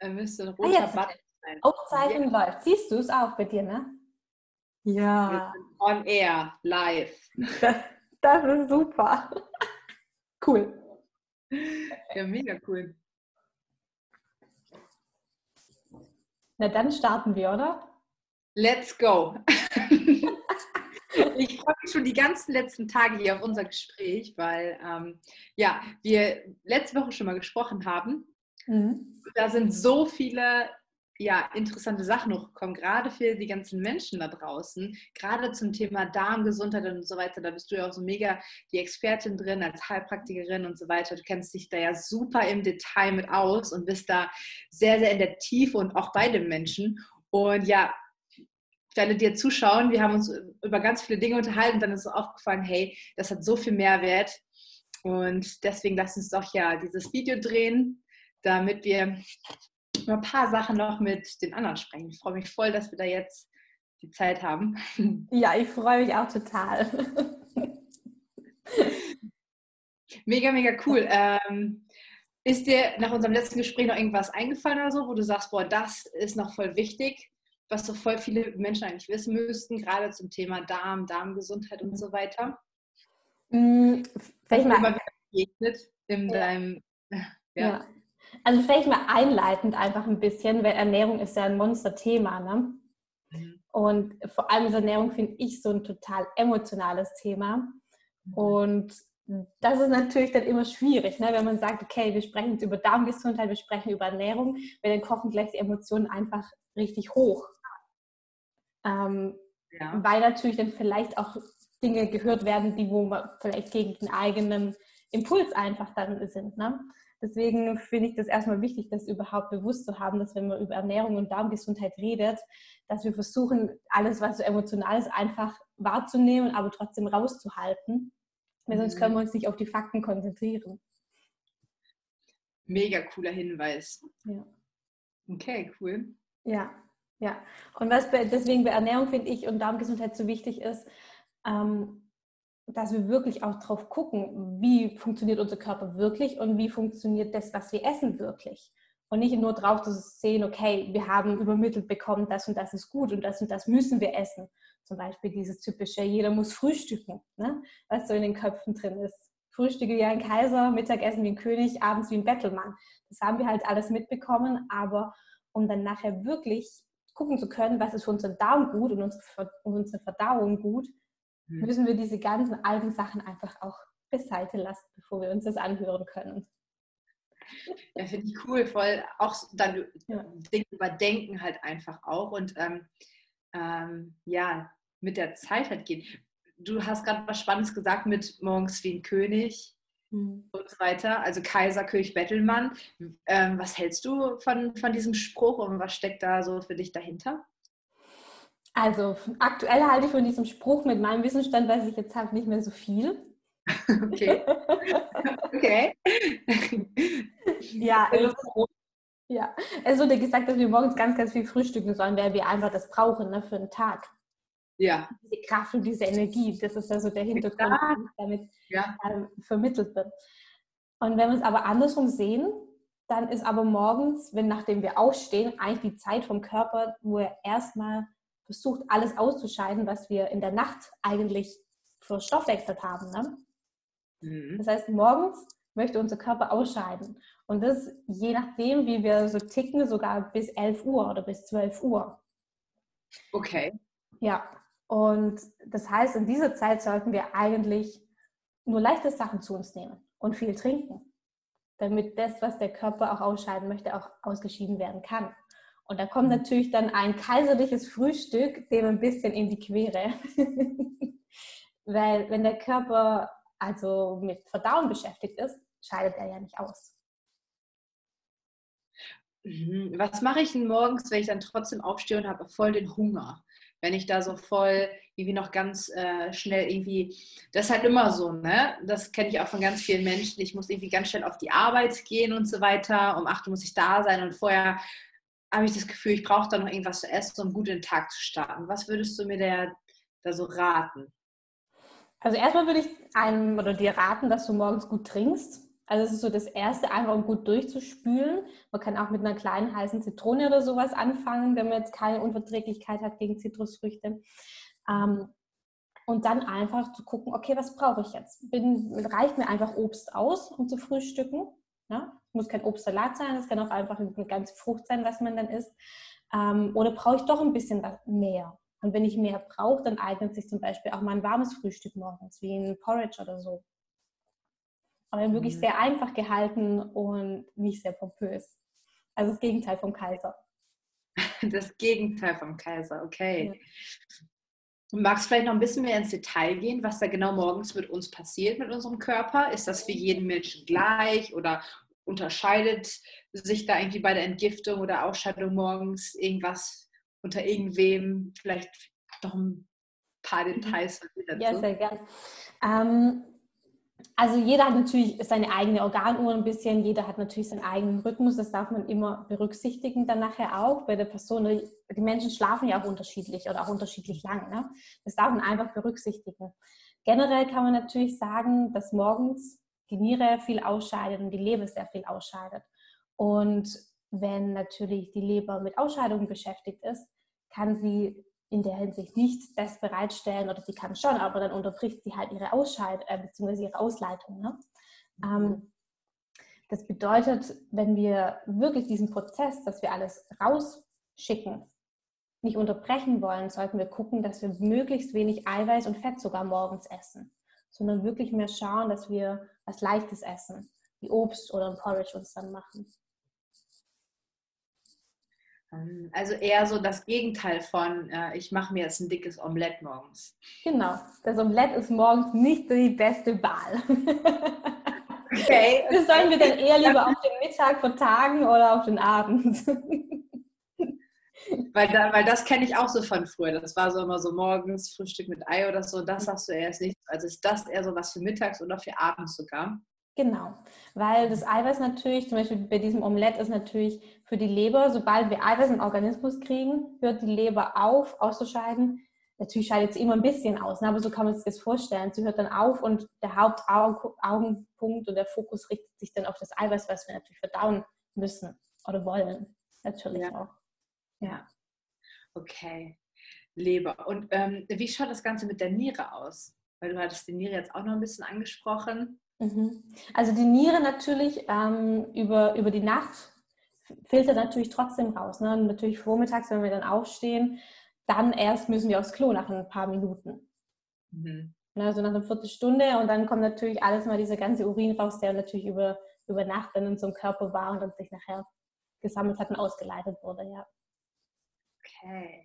Er müsste ein roter ah, Button sein. Aufzeichnung ja. läuft. Siehst du es auch bei dir, ne? Ja. On air, live. Das, das ist super. Cool. Ja, mega cool. Na, dann starten wir, oder? Let's go. ich freue mich schon die ganzen letzten Tage hier auf unser Gespräch, weil ähm, ja, wir letzte Woche schon mal gesprochen haben. Mhm. Da sind so viele ja, interessante Sachen hochgekommen, gerade für die ganzen Menschen da draußen, gerade zum Thema Darmgesundheit und so weiter. Da bist du ja auch so mega die Expertin drin als Heilpraktikerin und so weiter. Du kennst dich da ja super im Detail mit aus und bist da sehr, sehr in der Tiefe und auch bei den Menschen. Und ja, die jetzt zuschauen, wir haben uns über ganz viele Dinge unterhalten und dann ist so aufgefallen, hey, das hat so viel Mehrwert. Und deswegen lass uns doch ja dieses Video drehen, damit wir ein paar Sachen noch mit den anderen sprechen. Ich freue mich voll, dass wir da jetzt die Zeit haben. Ja, ich freue mich auch total. Mega, mega cool. Ähm, ist dir nach unserem letzten Gespräch noch irgendwas eingefallen oder so, wo du sagst, boah, das ist noch voll wichtig, was so voll viele Menschen eigentlich wissen müssten, gerade zum Thema Darm, Darmgesundheit und so weiter? Mhm, vielleicht mal immer begegnet in ja. deinem ja. ja. Also vielleicht mal einleitend einfach ein bisschen, weil Ernährung ist ja ein Monsterthema. Ne? Mhm. Und vor allem ist Ernährung, finde ich, so ein total emotionales Thema. Mhm. Und das ist natürlich dann immer schwierig, ne? wenn man sagt, okay, wir sprechen jetzt über Darmgesundheit, wir sprechen über Ernährung, weil dann kochen gleich die Emotionen einfach richtig hoch. Ähm, ja. Weil natürlich dann vielleicht auch Dinge gehört werden, die wo man vielleicht gegen den eigenen Impuls einfach dann sind. Ne? Deswegen finde ich das erstmal wichtig, das überhaupt bewusst zu haben, dass wenn man über Ernährung und Darmgesundheit redet, dass wir versuchen, alles, was so emotional ist, einfach wahrzunehmen, aber trotzdem rauszuhalten. Weil sonst können wir uns nicht auf die Fakten konzentrieren. Mega cooler Hinweis. Ja. Okay, cool. Ja, ja. Und was bei, deswegen bei Ernährung finde ich und Darmgesundheit so wichtig ist, ähm, dass wir wirklich auch drauf gucken, wie funktioniert unser Körper wirklich und wie funktioniert das, was wir essen, wirklich. Und nicht nur drauf zu sehen, okay, wir haben übermittelt bekommen, das und das ist gut und das und das müssen wir essen. Zum Beispiel dieses typische, jeder muss frühstücken, ne? was so in den Köpfen drin ist. Frühstücke wie ein Kaiser, Mittagessen wie ein König, abends wie ein Bettelmann. Das haben wir halt alles mitbekommen, aber um dann nachher wirklich gucken zu können, was ist für unseren Darm gut und unsere Verdauung gut. Müssen wir diese ganzen alten Sachen einfach auch beiseite lassen, bevor wir uns das anhören können. Ja, finde ich cool, voll auch dann ja. Dinge überdenken halt einfach auch und ähm, ähm, ja, mit der Zeit halt gehen. Du hast gerade was Spannendes gesagt mit morgens wie ein König mhm. und so weiter, also Kaiser, König, Bettelmann. Ähm, was hältst du von, von diesem Spruch und was steckt da so für dich dahinter? Also aktuell halte ich von diesem Spruch mit meinem Wissensstand, weiß ich jetzt halt nicht mehr so viel. Okay. okay. ja, also, ja, es wurde gesagt, dass wir morgens ganz, ganz viel frühstücken sollen, weil wir einfach das brauchen ne, für den Tag. Ja. Diese Kraft und diese Energie, das ist also der Hintergrund, ja. damit ja. ähm, vermittelt wird. Und wenn wir es aber andersrum sehen, dann ist aber morgens, wenn nachdem wir aufstehen, eigentlich die Zeit vom Körper, wo er erstmal versucht, alles auszuscheiden, was wir in der Nacht eigentlich verstoffwechselt haben. Ne? Mhm. Das heißt, morgens möchte unser Körper ausscheiden. Und das je nachdem, wie wir so ticken, sogar bis 11 Uhr oder bis 12 Uhr. Okay. Ja, und das heißt, in dieser Zeit sollten wir eigentlich nur leichte Sachen zu uns nehmen und viel trinken, damit das, was der Körper auch ausscheiden möchte, auch ausgeschieden werden kann. Und da kommt mhm. natürlich dann ein kaiserliches Frühstück dem ein bisschen in die Quere. Weil wenn der Körper also mit Verdauen beschäftigt ist, scheidet er ja nicht aus. Mhm. Was mache ich denn morgens, wenn ich dann trotzdem aufstehe und habe voll den Hunger? Wenn ich da so voll irgendwie noch ganz äh, schnell irgendwie, das ist halt immer so, ne? Das kenne ich auch von ganz vielen Menschen. Ich muss irgendwie ganz schnell auf die Arbeit gehen und so weiter. Um 8 Uhr muss ich da sein und vorher habe ich das Gefühl, ich brauche da noch irgendwas zu essen, um gut in den Tag zu starten. Was würdest du mir da, da so raten? Also erstmal würde ich einem oder dir raten, dass du morgens gut trinkst. Also es ist so das Erste, einfach um gut durchzuspülen. Man kann auch mit einer kleinen heißen Zitrone oder sowas anfangen, wenn man jetzt keine Unverträglichkeit hat gegen Zitrusfrüchte. Ähm, und dann einfach zu gucken, okay, was brauche ich jetzt? Bin, reicht mir einfach Obst aus, um zu frühstücken? Ja? Muss kein Obstsalat sein, es kann auch einfach eine ganze Frucht sein, was man dann isst. Ähm, oder brauche ich doch ein bisschen mehr? Und wenn ich mehr brauche, dann eignet sich zum Beispiel auch mal ein warmes Frühstück morgens, wie ein Porridge oder so. Aber wirklich mhm. sehr einfach gehalten und nicht sehr pompös. Also das Gegenteil vom Kaiser. Das Gegenteil vom Kaiser, okay. Ja. Du magst vielleicht noch ein bisschen mehr ins Detail gehen, was da genau morgens mit uns passiert, mit unserem Körper? Ist das für jeden Menschen gleich oder unterscheidet sich da irgendwie bei der Entgiftung oder Ausscheidung morgens irgendwas unter irgendwem? Vielleicht noch ein paar mhm. Details dazu. Ja, sehr gern. Ähm, also jeder hat natürlich seine eigene Organuhr ein bisschen, jeder hat natürlich seinen eigenen Rhythmus, das darf man immer berücksichtigen dann nachher auch bei der Person. Die Menschen schlafen ja auch unterschiedlich oder auch unterschiedlich lang. Ne? Das darf man einfach berücksichtigen. Generell kann man natürlich sagen, dass morgens die Niere viel ausscheidet und die Leber sehr viel ausscheidet. Und wenn natürlich die Leber mit Ausscheidungen beschäftigt ist, kann sie in der Hinsicht nicht das bereitstellen oder sie kann schon, aber dann unterbricht sie halt ihre Ausscheid äh, bzw. ihre Ausleitung. Ne? Ähm, das bedeutet, wenn wir wirklich diesen Prozess, dass wir alles rausschicken, nicht unterbrechen wollen, sollten wir gucken, dass wir möglichst wenig Eiweiß und Fett sogar morgens essen, sondern wirklich mehr schauen, dass wir was Leichtes essen, wie Obst oder ein Porridge uns dann machen. Also eher so das Gegenteil von, äh, ich mache mir jetzt ein dickes Omelett morgens. Genau, das Omelett ist morgens nicht die beste Wahl. Okay. Das sollen wir dann eher lieber auf den Mittag vertagen oder auf den Abend. Weil, da, weil das kenne ich auch so von früher. Das war so immer so morgens Frühstück mit Ei oder so. Das hast du erst nicht. Also ist das eher so was für mittags oder für abends sogar? Genau, weil das Eiweiß natürlich, zum Beispiel bei diesem Omelett ist natürlich für die Leber, sobald wir Eiweiß im Organismus kriegen, hört die Leber auf, auszuscheiden. Natürlich scheidet sie immer ein bisschen aus, ne? aber so kann man sich das vorstellen. Sie hört dann auf und der Hauptaugenpunkt und der Fokus richtet sich dann auf das Eiweiß, was wir natürlich verdauen müssen oder wollen. Natürlich ja. auch. Ja. Okay. Leber. Und ähm, wie schaut das Ganze mit der Niere aus? Weil du hattest die Niere jetzt auch noch ein bisschen angesprochen. Mhm. Also die Niere natürlich ähm, über, über die Nacht filtert natürlich trotzdem raus. Ne? natürlich vormittags, wenn wir dann aufstehen, dann erst müssen wir aufs Klo nach ein paar Minuten. Mhm. Also nach einer Viertelstunde und dann kommt natürlich alles mal dieser ganze Urin raus, der natürlich über, über Nacht dann in unserem Körper war und dann sich nachher gesammelt hat und ausgeleitet wurde, ja. Okay.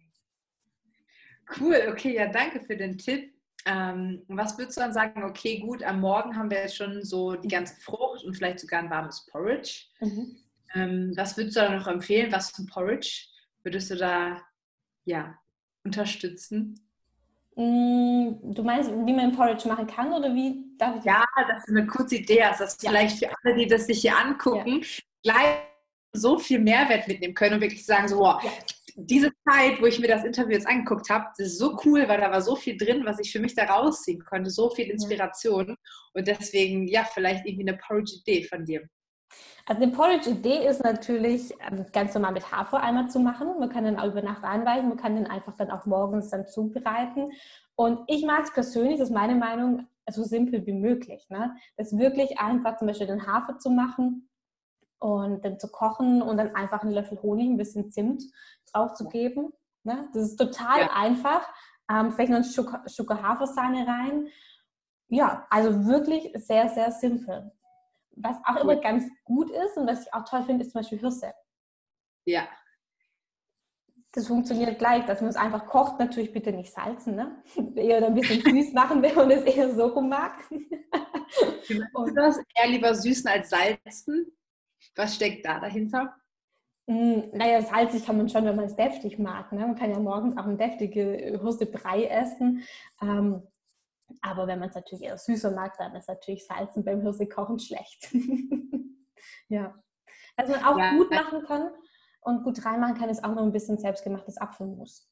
Cool, okay, ja, danke für den Tipp. Ähm, was würdest du dann sagen, okay, gut, am Morgen haben wir jetzt schon so die ganze Frucht und vielleicht sogar ein warmes Porridge. Mhm. Ähm, was würdest du da noch empfehlen? Was für ein Porridge würdest du da ja, unterstützen? Mm, du meinst, wie man Porridge machen kann oder wie darf ich Ja, dass du eine kurze Idee hast, dass ja. vielleicht für alle, die das sich hier angucken, ja. gleich so viel Mehrwert mitnehmen können und wirklich sagen, so, wow, ja diese Zeit, wo ich mir das Interview jetzt angeguckt habe, das ist so cool, weil da war so viel drin, was ich für mich da rausziehen konnte, so viel Inspiration. Und deswegen, ja, vielleicht irgendwie eine Porridge-Idee von dir. Also die Porridge-Idee ist natürlich ähm, ganz normal mit Hafer einmal zu machen. Man kann den auch über Nacht einweichen, man kann den einfach dann auch morgens dann zubereiten. Und ich mag es persönlich, das ist meine Meinung, so simpel wie möglich. Ne? Das wirklich einfach zum Beispiel den Hafer zu machen und dann zu kochen und dann einfach einen Löffel Honig, ein bisschen Zimt drauf zu geben. Ne? Das ist total ja. einfach. Ähm, vielleicht noch ein Schokohafersahne rein. Ja, also wirklich sehr, sehr simpel. Was auch immer ganz gut ist und was ich auch toll finde, ist zum Beispiel Hirse. Ja. Das funktioniert gleich, dass man es einfach kocht. Natürlich bitte nicht salzen, ne? Eher ein bisschen süß machen, wenn man es eher so mag. und das eher lieber süßen als salzen? Was steckt da dahinter? Mm, naja, salzig kann man schon, wenn man es deftig mag. Ne? Man kann ja morgens auch eine deftige Hürsebrei essen. Ähm, aber wenn man es natürlich eher süßer mag, dann ist natürlich Salzen beim Hirsekochen schlecht. ja. Was man auch ja. gut machen kann und gut reinmachen kann, ist auch noch ein bisschen selbstgemachtes Apfelmus.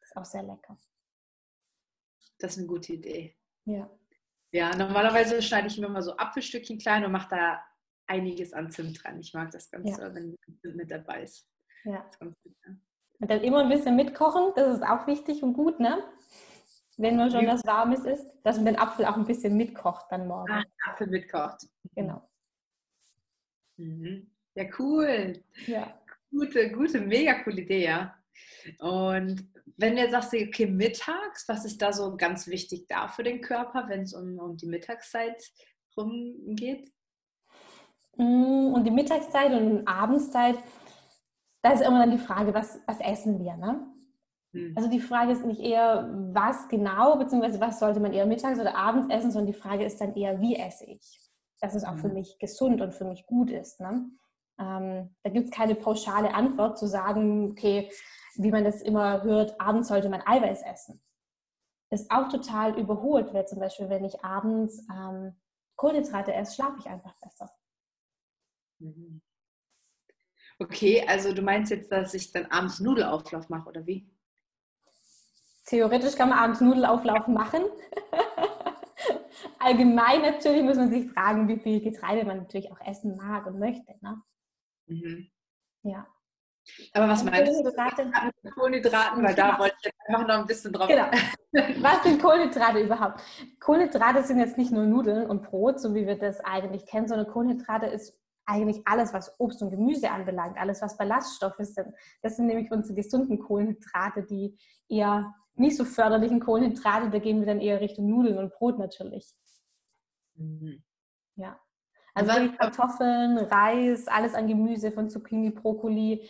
Das ist auch sehr lecker. Das ist eine gute Idee. Ja. Ja, normalerweise schneide ich mir mal so Apfelstückchen klein und mache da einiges an Zimt dran. Ich mag das Ganze, ja. wenn Zimt mit dabei ist. Ja. Und dann immer ein bisschen mitkochen, das ist auch wichtig und gut, ne? Wenn man schon was Warmes isst, dass man den Apfel auch ein bisschen mitkocht dann morgen. Ah, Apfel mitkocht. Genau. Mhm. Ja, cool. Ja. Gute, gute, mega coole Idee, ja. Und wenn du jetzt sagst, okay, mittags, was ist da so ganz wichtig da für den Körper, wenn es um, um die Mittagszeit rumgeht? Mm, und die Mittagszeit und Abendszeit, da ist immer dann die Frage, was, was essen wir, ne? Hm. Also die Frage ist nicht eher, was genau, beziehungsweise was sollte man eher mittags oder abends essen, sondern die Frage ist dann eher, wie esse ich? Dass es auch für hm. mich gesund und für mich gut ist. Ne? Ähm, da gibt es keine pauschale Antwort zu sagen, okay, wie man das immer hört, abends sollte man Eiweiß essen. Das ist auch total überholt, weil zum Beispiel, wenn ich abends ähm, Kohlenhydrate esse, schlafe ich einfach besser. Mhm. Okay, also du meinst jetzt, dass ich dann abends Nudelauflauf mache, oder wie? Theoretisch kann man abends Nudelauflauf machen. Allgemein natürlich muss man sich fragen, wie viel Getreide man natürlich auch essen mag und möchte. Ne? Mhm. Ja. Aber was meinst du mit Kohlenhydraten? Weil da wollte ich jetzt einfach noch ein bisschen drauf. Genau. Was sind Kohlenhydrate überhaupt? Kohlenhydrate sind jetzt nicht nur Nudeln und Brot, so wie wir das eigentlich kennen, sondern Kohlenhydrate ist eigentlich alles, was Obst und Gemüse anbelangt, alles, was Ballaststoffe sind. Das sind nämlich unsere gesunden Kohlenhydrate, die eher nicht so förderlichen Kohlenhydrate, da gehen wir dann eher Richtung Nudeln und Brot natürlich. Mhm. Ja. Also Kartoffeln, Reis, alles an Gemüse von Zucchini, Brokkoli,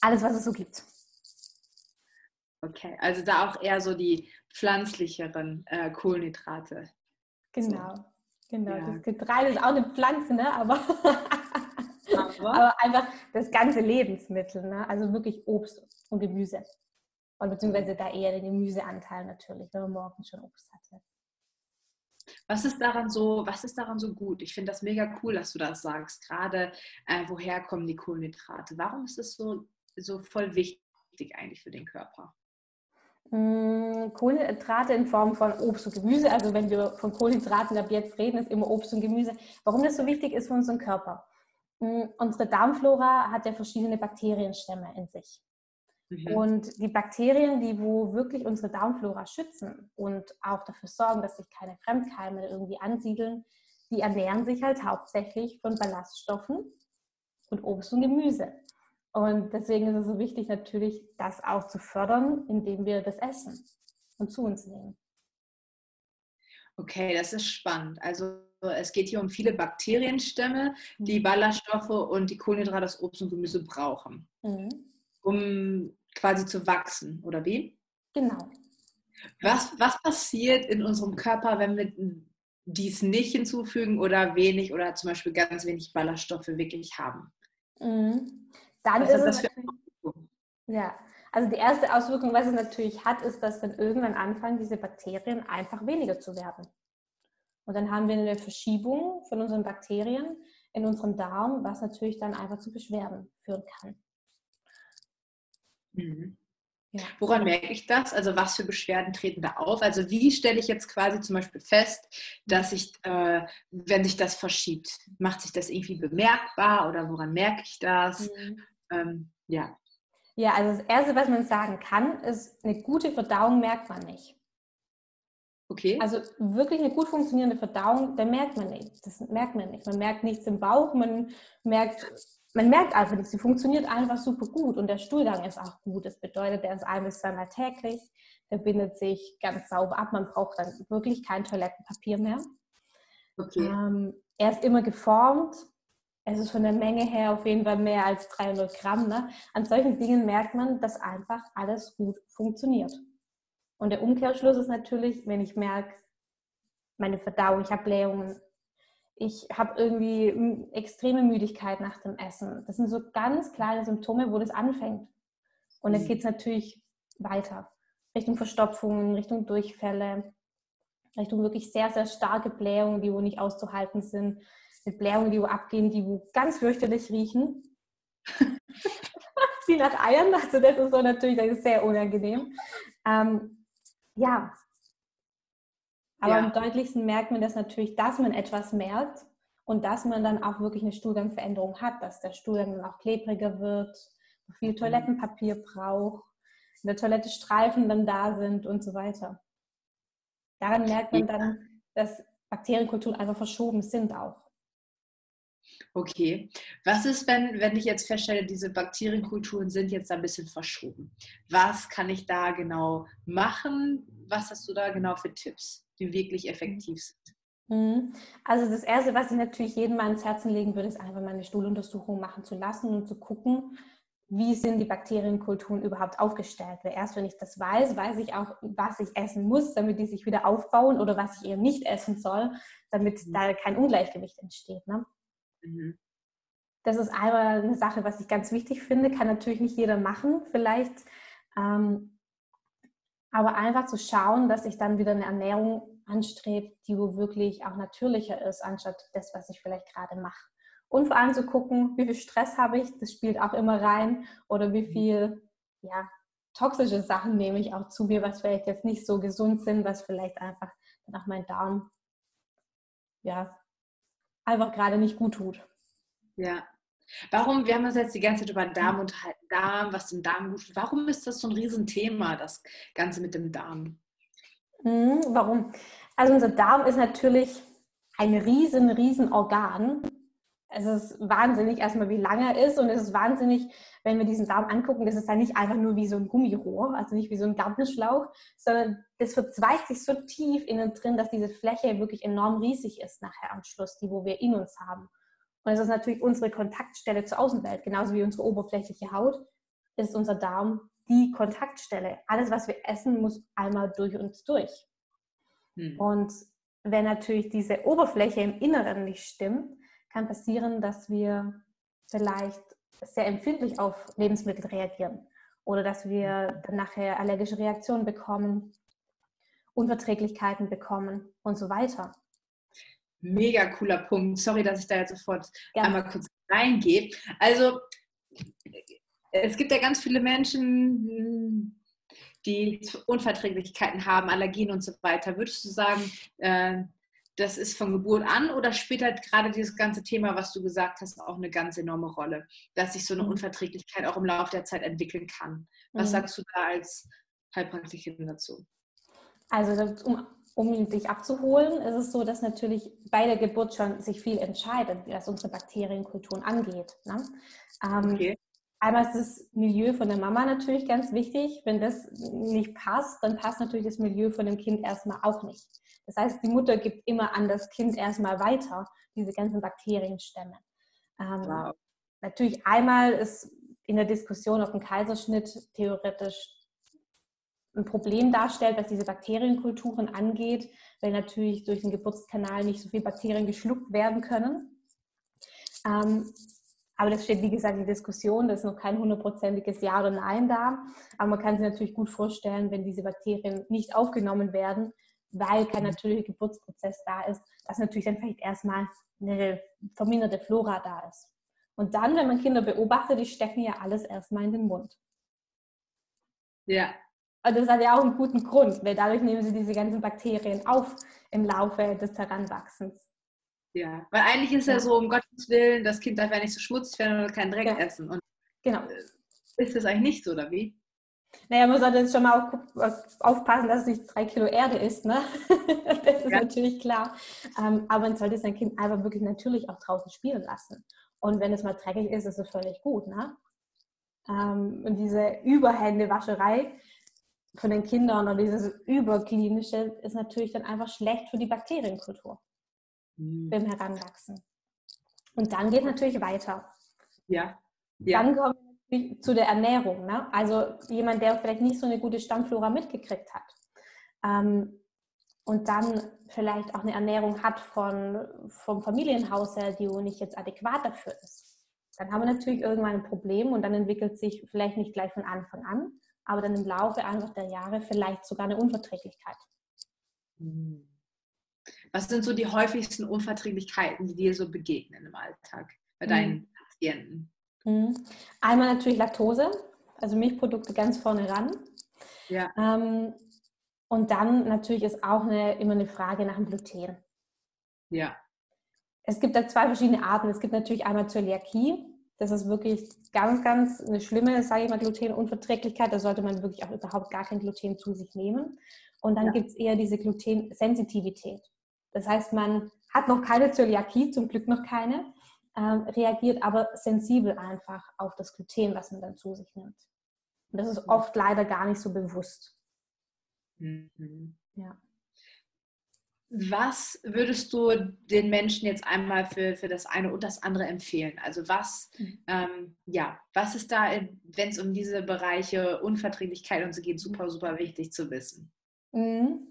alles, was es so gibt. Okay, also da auch eher so die pflanzlicheren äh, Kohlenhydrate. Genau, so. genau. Ja. Das Getreide ist auch eine Pflanze, ne? aber, aber? aber einfach das ganze Lebensmittel, ne? also wirklich Obst und Gemüse. Und beziehungsweise da eher den Gemüseanteil natürlich, wenn man morgens schon Obst hatte. Was ist daran so, was ist daran so gut? Ich finde das mega cool, dass du das sagst. Gerade äh, woher kommen die Kohlenhydrate? Warum ist es so, so voll wichtig eigentlich für den Körper? Mm, Kohlenhydrate in Form von Obst und Gemüse. Also wenn wir von Kohlenhydraten ab jetzt reden, ist immer Obst und Gemüse. Warum das so wichtig ist für unseren Körper? Mm, unsere Darmflora hat ja verschiedene Bakterienstämme in sich. Mhm. Und die Bakterien, die wo wirklich unsere Darmflora schützen und auch dafür sorgen, dass sich keine Fremdkeime irgendwie ansiedeln, die ernähren sich halt hauptsächlich von Ballaststoffen und Obst und Gemüse. Und deswegen ist es so wichtig, natürlich das auch zu fördern, indem wir das essen und zu uns nehmen. Okay, das ist spannend. Also es geht hier um viele Bakterienstämme, die mhm. Ballaststoffe und die Kohlenhydrate aus Obst und Gemüse brauchen. Mhm um quasi zu wachsen, oder wie? Genau. Was, was passiert in unserem Körper, wenn wir dies nicht hinzufügen oder wenig oder zum Beispiel ganz wenig Ballaststoffe wirklich haben? Mhm. Dann was ist es ja, also die erste Auswirkung, was es natürlich hat, ist, dass dann irgendwann anfangen, diese Bakterien einfach weniger zu werden. Und dann haben wir eine Verschiebung von unseren Bakterien in unserem Darm, was natürlich dann einfach zu Beschwerden führen kann. Mhm. Ja. Woran merke ich das? Also was für Beschwerden treten da auf? Also wie stelle ich jetzt quasi zum Beispiel fest, dass ich, äh, wenn sich das verschiebt, macht sich das irgendwie bemerkbar oder woran merke ich das? Mhm. Ähm, ja. Ja, also das Erste, was man sagen kann, ist, eine gute Verdauung merkt man nicht. Okay. Also wirklich eine gut funktionierende Verdauung, da merkt man nichts. Das merkt man nicht. Man merkt nichts im Bauch, man merkt man merkt einfach nicht, sie funktioniert einfach super gut und der Stuhlgang ist auch gut. Das bedeutet, der ist ein bis zweimal täglich, der bindet sich ganz sauber ab. Man braucht dann wirklich kein Toilettenpapier mehr. Okay. Ähm, er ist immer geformt. Es ist von der Menge her auf jeden Fall mehr als 300 Gramm. Ne? An solchen Dingen merkt man, dass einfach alles gut funktioniert. Und der Umkehrschluss ist natürlich, wenn ich merke, meine Verdauung, ich habe Blähungen, ich habe irgendwie extreme Müdigkeit nach dem Essen. Das sind so ganz kleine Symptome, wo das anfängt. Und dann geht es natürlich weiter. Richtung Verstopfungen, Richtung Durchfälle, Richtung wirklich sehr, sehr starke Blähungen, die wo nicht auszuhalten sind. Mit Blähungen, die wo abgehen, die wo ganz fürchterlich riechen. Wie nach Eiern. Also das ist so natürlich das ist sehr unangenehm. Ähm, ja, Aber ja. am deutlichsten merkt man das natürlich, dass man etwas merkt und dass man dann auch wirklich eine Stuhlgangveränderung hat, dass der Stuhlgang dann auch klebriger wird, viel mhm. Toilettenpapier braucht, in der Toilette Streifen dann da sind und so weiter. Daran merkt man dann, dass Bakterienkulturen einfach verschoben sind auch. Okay. Was ist, wenn, wenn ich jetzt feststelle, diese Bakterienkulturen sind jetzt ein bisschen verschoben? Was kann ich da genau machen? Was hast du da genau für Tipps, die wirklich effektiv sind? Mhm. Also das Erste, was ich natürlich jedem mal ins Herzen legen würde, ist einfach mal eine Stuhluntersuchung machen zu lassen und zu gucken, wie sind die Bakterienkulturen überhaupt aufgestellt. Weil erst wenn ich das weiß, weiß ich auch, was ich essen muss, damit die sich wieder aufbauen oder was ich eben nicht essen soll, damit mhm. da kein Ungleichgewicht entsteht. Ne? Mhm. Das ist einmal eine Sache, was ich ganz wichtig finde. Kann natürlich nicht jeder machen, vielleicht. Ähm, aber einfach zu schauen, dass ich dann wieder eine Ernährung anstrebe, die wo wirklich auch natürlicher ist, anstatt das, was ich vielleicht gerade mache. Und vor allem zu gucken, wie viel Stress habe ich, das spielt auch immer rein. Oder wie mhm. viel ja, toxische Sachen nehme ich auch zu mir, was vielleicht jetzt nicht so gesund sind, was vielleicht einfach dann auch mein Darm ja, einfach gerade nicht gut tut. Ja. Warum, wir haben uns jetzt die ganze Zeit über Darm unterhalten, Darm, was dem Darm gut tut. Warum ist das so ein Riesenthema, das Ganze mit dem Darm? Mhm, warum? Also unser Darm ist natürlich ein riesen, riesen Organ. Es ist wahnsinnig erstmal, wie lang er ist und es ist wahnsinnig, wenn wir diesen Darm angucken, das ist dann nicht einfach nur wie so ein Gummirohr, also nicht wie so ein Gartenschlauch, sondern das verzweigt sich so tief innen drin, dass diese Fläche wirklich enorm riesig ist nachher am Schluss, die wo wir in uns haben. Und es ist natürlich unsere Kontaktstelle zur Außenwelt, genauso wie unsere oberflächliche Haut, ist unser Darm die Kontaktstelle. Alles, was wir essen, muss einmal durch uns durch. Hm. Und wenn natürlich diese Oberfläche im Inneren nicht stimmt, kann passieren, dass wir vielleicht sehr empfindlich auf Lebensmittel reagieren oder dass wir dann nachher allergische Reaktionen bekommen, Unverträglichkeiten bekommen und so weiter. Mega cooler Punkt. Sorry, dass ich da jetzt sofort ja. einmal kurz reingehe. Also es gibt ja ganz viele Menschen, die Unverträglichkeiten haben, Allergien und so weiter. Würdest du sagen, äh, das ist von Geburt an oder spielt halt gerade dieses ganze Thema, was du gesagt hast, auch eine ganz enorme Rolle, dass sich so eine mhm. Unverträglichkeit auch im Laufe der Zeit entwickeln kann? Was mhm. sagst du da als Heilpraktikerin dazu? Also um, um dich abzuholen, ist es so, dass natürlich bei der Geburt schon sich viel entscheidet, was unsere Bakterienkulturen angeht. Ne? Ähm, okay. Einmal ist das Milieu von der Mama natürlich ganz wichtig. Wenn das nicht passt, dann passt natürlich das Milieu von dem Kind erstmal auch nicht. Das heißt, die Mutter gibt immer an das Kind erstmal weiter, diese ganzen Bakterienstämme. Ähm, wow. Natürlich einmal ist in der Diskussion, ob ein Kaiserschnitt theoretisch ein Problem darstellt, was diese Bakterienkulturen angeht, weil natürlich durch den Geburtskanal nicht so viele Bakterien geschluckt werden können. Ähm, aber das steht, wie gesagt, in Diskussion. Da ist noch kein hundertprozentiges Ja oder Nein da. Aber man kann sich natürlich gut vorstellen, wenn diese Bakterien nicht aufgenommen werden, weil kein natürlicher Geburtsprozess da ist, dass natürlich dann vielleicht erstmal eine verminderte Flora da ist. Und dann, wenn man Kinder beobachtet, die stecken ja alles erstmal in den Mund. Ja. Und das hat ja auch einen guten Grund, weil dadurch nehmen sie diese ganzen Bakterien auf im Laufe des Heranwachsens. Ja, weil eigentlich ist ja, ja so, um Gottes Willen, das Kind darf ja nicht so schmutzig werden und keinen Dreck ja. essen. Und genau. Äh, ist das eigentlich nicht so, oder wie? Naja, man sollte jetzt schon mal auf, aufpassen, dass es nicht drei Kilo Erde ist. Ne? das ist ja. natürlich klar. Ähm, aber man sollte sein Kind einfach wirklich natürlich auch draußen spielen lassen. Und wenn es mal dreckig ist, ist es völlig gut. Ne? Ähm, und diese Überhändewascherei von den Kindern oder dieses Überklinische ist natürlich dann einfach schlecht für die Bakterienkultur mhm. beim Heranwachsen. Und dann geht es natürlich weiter. Ja. ja. Dann kommen zu der Ernährung. Ne? Also jemand, der vielleicht nicht so eine gute Stammflora mitgekriegt hat. Ähm, und dann vielleicht auch eine Ernährung hat von, vom Familienhaushalt, die nicht jetzt adäquat dafür ist. Dann haben wir natürlich irgendwann ein Problem und dann entwickelt sich vielleicht nicht gleich von Anfang an, aber dann im Laufe einfach der Jahre vielleicht sogar eine Unverträglichkeit. Was sind so die häufigsten Unverträglichkeiten, die dir so begegnen im Alltag bei deinen mhm. Patienten? Mhm. Einmal natürlich Laktose, also Milchprodukte ganz vorne ran. Ja. Ähm, Und dann natürlich ist auch eine, immer eine Frage nach dem Gluten. Ja. Es gibt da zwei verschiedene Arten. Es gibt natürlich einmal Zöliakie. Das ist wirklich ganz, ganz eine schlimme, sage ich mal, Glutenunverträglichkeit. Da sollte man wirklich auch überhaupt gar kein Gluten zu sich nehmen. Und dann ja. gibt es eher diese Glutensensitivität. Das heißt, man hat noch keine Zöliakie, zum Glück noch keine, ähm, reagiert aber sensibel einfach auf das Gluten, was man dann zu sich nimmt. Und das ist oft leider gar nicht so bewusst. Mhm. Ja. Was würdest du den Menschen jetzt einmal für, für das eine und das andere empfehlen? Also was, mhm. ähm, ja, was ist da, wenn es um diese Bereiche Unverträglichkeit und so geht, super, super wichtig zu wissen? Mhm.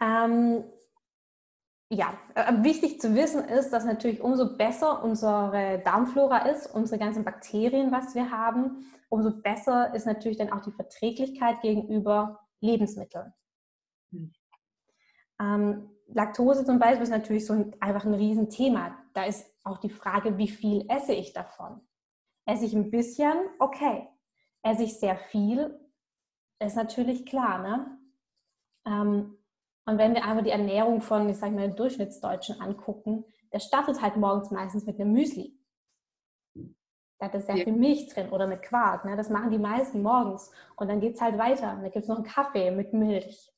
Ähm, ja, äh, wichtig zu wissen ist, dass natürlich umso besser unsere Darmflora ist, unsere ganzen Bakterien, was wir haben, umso besser ist natürlich dann auch die Verträglichkeit gegenüber Lebensmitteln. Hm. Ähm, Laktose zum Beispiel ist natürlich so ein, einfach ein Riesenthema. Da ist auch die Frage, wie viel esse ich davon? Esse ich ein bisschen? Okay. Esse ich sehr viel? Ist natürlich klar, ne? Ähm, und wenn wir aber die Ernährung von, ich sage mal, Durchschnittsdeutschen angucken, der startet halt morgens meistens mit einem Müsli. Da hat es sehr ja. viel Milch drin oder mit Quark. Ne? Das machen die meisten morgens. Und dann geht es halt weiter. Und da gibt es noch einen Kaffee mit Milch.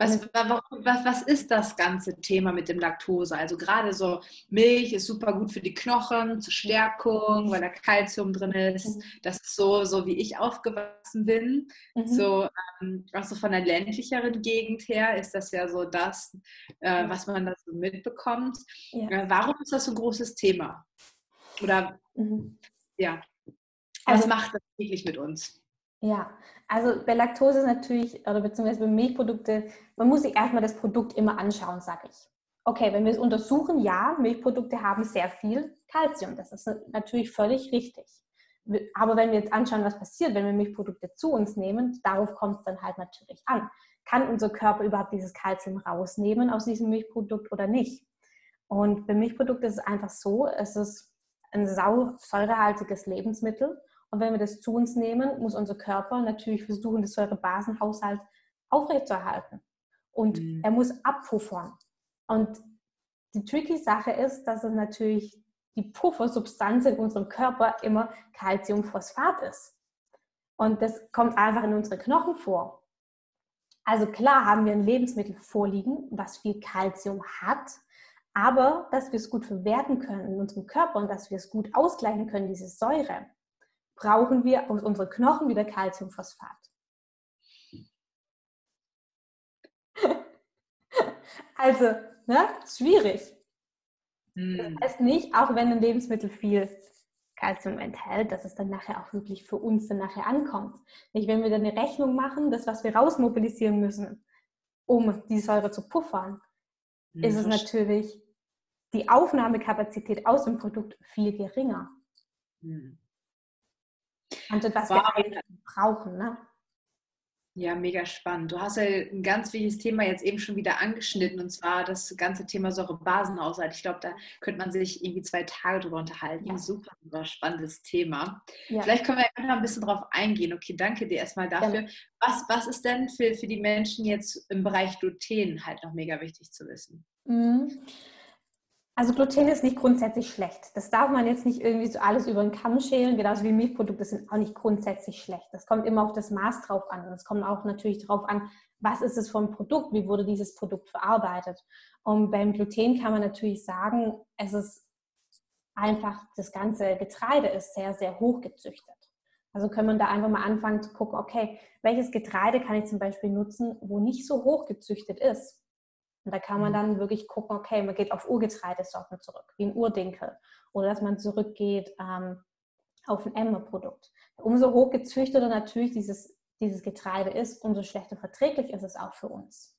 Was, was, was ist das ganze Thema mit dem Laktose? Also gerade so Milch ist super gut für die Knochen, zur Stärkung, weil da Kalzium drin ist. Mhm. Das ist so, so wie ich aufgewachsen bin. Mhm. So, ähm, also von der ländlicheren Gegend her ist das ja so das, äh, was man da so mitbekommt. Ja. Äh, warum ist das so ein großes Thema? Oder mhm. ja, was also, macht das wirklich mit uns? Ja, also bei Laktose ist natürlich, oder beziehungsweise bei Milchprodukte, man muss sich erstmal das Produkt immer anschauen, sage ich. Okay, wenn wir es untersuchen, ja, Milchprodukte haben sehr viel Kalzium. Das ist natürlich völlig richtig. Aber wenn wir jetzt anschauen, was passiert, wenn wir Milchprodukte zu uns nehmen, darauf kommt es dann halt natürlich an. Kann unser Körper überhaupt dieses Kalzium rausnehmen aus diesem Milchprodukt oder nicht? Und bei Milchprodukten ist es einfach so, es ist ein sausäurehaltiges Lebensmittel und wenn wir das zu uns nehmen, muss unser Körper natürlich versuchen, den Säurebasenhaushalt aufrechtzuerhalten. Und mhm. er muss abpuffern. Und die tricky Sache ist, dass es natürlich die Puffersubstanz in unserem Körper immer Calciumphosphat ist. Und das kommt einfach in unsere Knochen vor. Also klar haben wir ein Lebensmittel vorliegen, was viel Calcium hat, aber dass wir es gut verwerten können in unserem Körper und dass wir es gut ausgleichen können, diese Säure, brauchen wir aus unseren Knochen wieder Calciumphosphat. also, ne, schwierig. Das hm. heißt nicht, auch wenn ein Lebensmittel viel Kalzium enthält, dass es dann nachher auch wirklich für uns dann nachher ankommt. Nicht, wenn wir dann eine Rechnung machen, das, was wir rausmobilisieren müssen, um die Säure zu puffern, hm, ist es natürlich die Aufnahmekapazität aus dem Produkt viel geringer. Hm. Und was wir brauchen. Ne? Ja, mega spannend. Du hast ja ein ganz wichtiges Thema jetzt eben schon wieder angeschnitten und zwar das ganze Thema Säurebasenhaushalt. Ich glaube, da könnte man sich irgendwie zwei Tage drüber unterhalten. Ja. Super, super spannendes Thema. Ja. Vielleicht können wir einfach ein bisschen drauf eingehen. Okay, danke dir erstmal dafür. Ja. Was, was ist denn für, für die Menschen jetzt im Bereich Gluten halt noch mega wichtig zu wissen? Mhm. Also Gluten ist nicht grundsätzlich schlecht. Das darf man jetzt nicht irgendwie so alles über den Kamm schälen, genauso wie Milchprodukte sind auch nicht grundsätzlich schlecht. Das kommt immer auf das Maß drauf an. Und es kommt auch natürlich darauf an, was ist es für ein Produkt, wie wurde dieses Produkt verarbeitet. Und beim Gluten kann man natürlich sagen, es ist einfach, das ganze Getreide ist sehr, sehr hoch gezüchtet. Also können wir da einfach mal anfangen zu gucken, okay, welches Getreide kann ich zum Beispiel nutzen, wo nicht so hoch gezüchtet ist. Und da kann man mhm. dann wirklich gucken, okay, man geht auf Urgetreidesorten zurück, wie ein Urdinkel. Oder dass man zurückgeht ähm, auf ein Emmer-Produkt. Umso hochgezüchteter natürlich dieses, dieses Getreide ist, umso schlechter verträglich ist es auch für uns.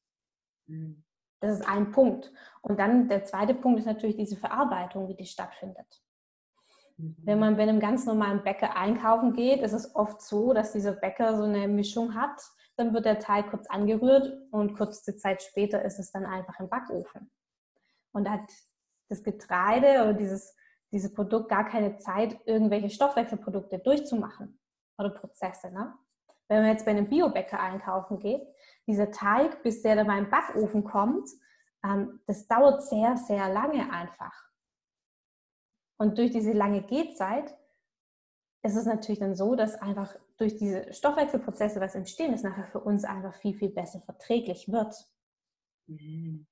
Mhm. Das ist ein Punkt. Und dann der zweite Punkt ist natürlich diese Verarbeitung, wie die stattfindet. Mhm. Wenn man bei einem ganz normalen Bäcker einkaufen geht, ist es oft so, dass dieser Bäcker so eine Mischung hat dann wird der Teig kurz angerührt und kurze Zeit später ist es dann einfach im Backofen. Und da hat das Getreide oder dieses, dieses Produkt gar keine Zeit, irgendwelche Stoffwechselprodukte durchzumachen oder Prozesse. Ne? Wenn man jetzt bei einem Biobäcker einkaufen geht, dieser Teig, bis der dann mal im Backofen kommt, ähm, das dauert sehr, sehr lange einfach. Und durch diese lange Gehzeit ist es natürlich dann so, dass einfach durch diese Stoffwechselprozesse, was entstehen, es nachher für uns einfach viel, viel besser verträglich wird. Mhm.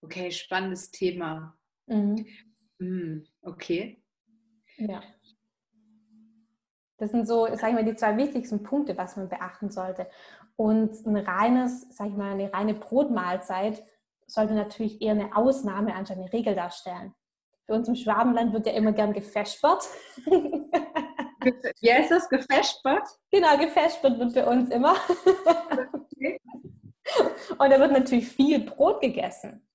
Okay, spannendes Thema. Mhm. Mhm, okay. Ja. Das sind so, sag ich mal, die zwei wichtigsten Punkte, was man beachten sollte. Und ein reines, sag ich mal, eine reine Brotmahlzeit sollte natürlich eher eine Ausnahme anstatt eine Regel darstellen. Für uns im Schwabenland wird ja immer gern gefespert. Wie heißt das? Gefespert? Genau, gefespert wird für uns immer. Und da wird natürlich viel Brot gegessen.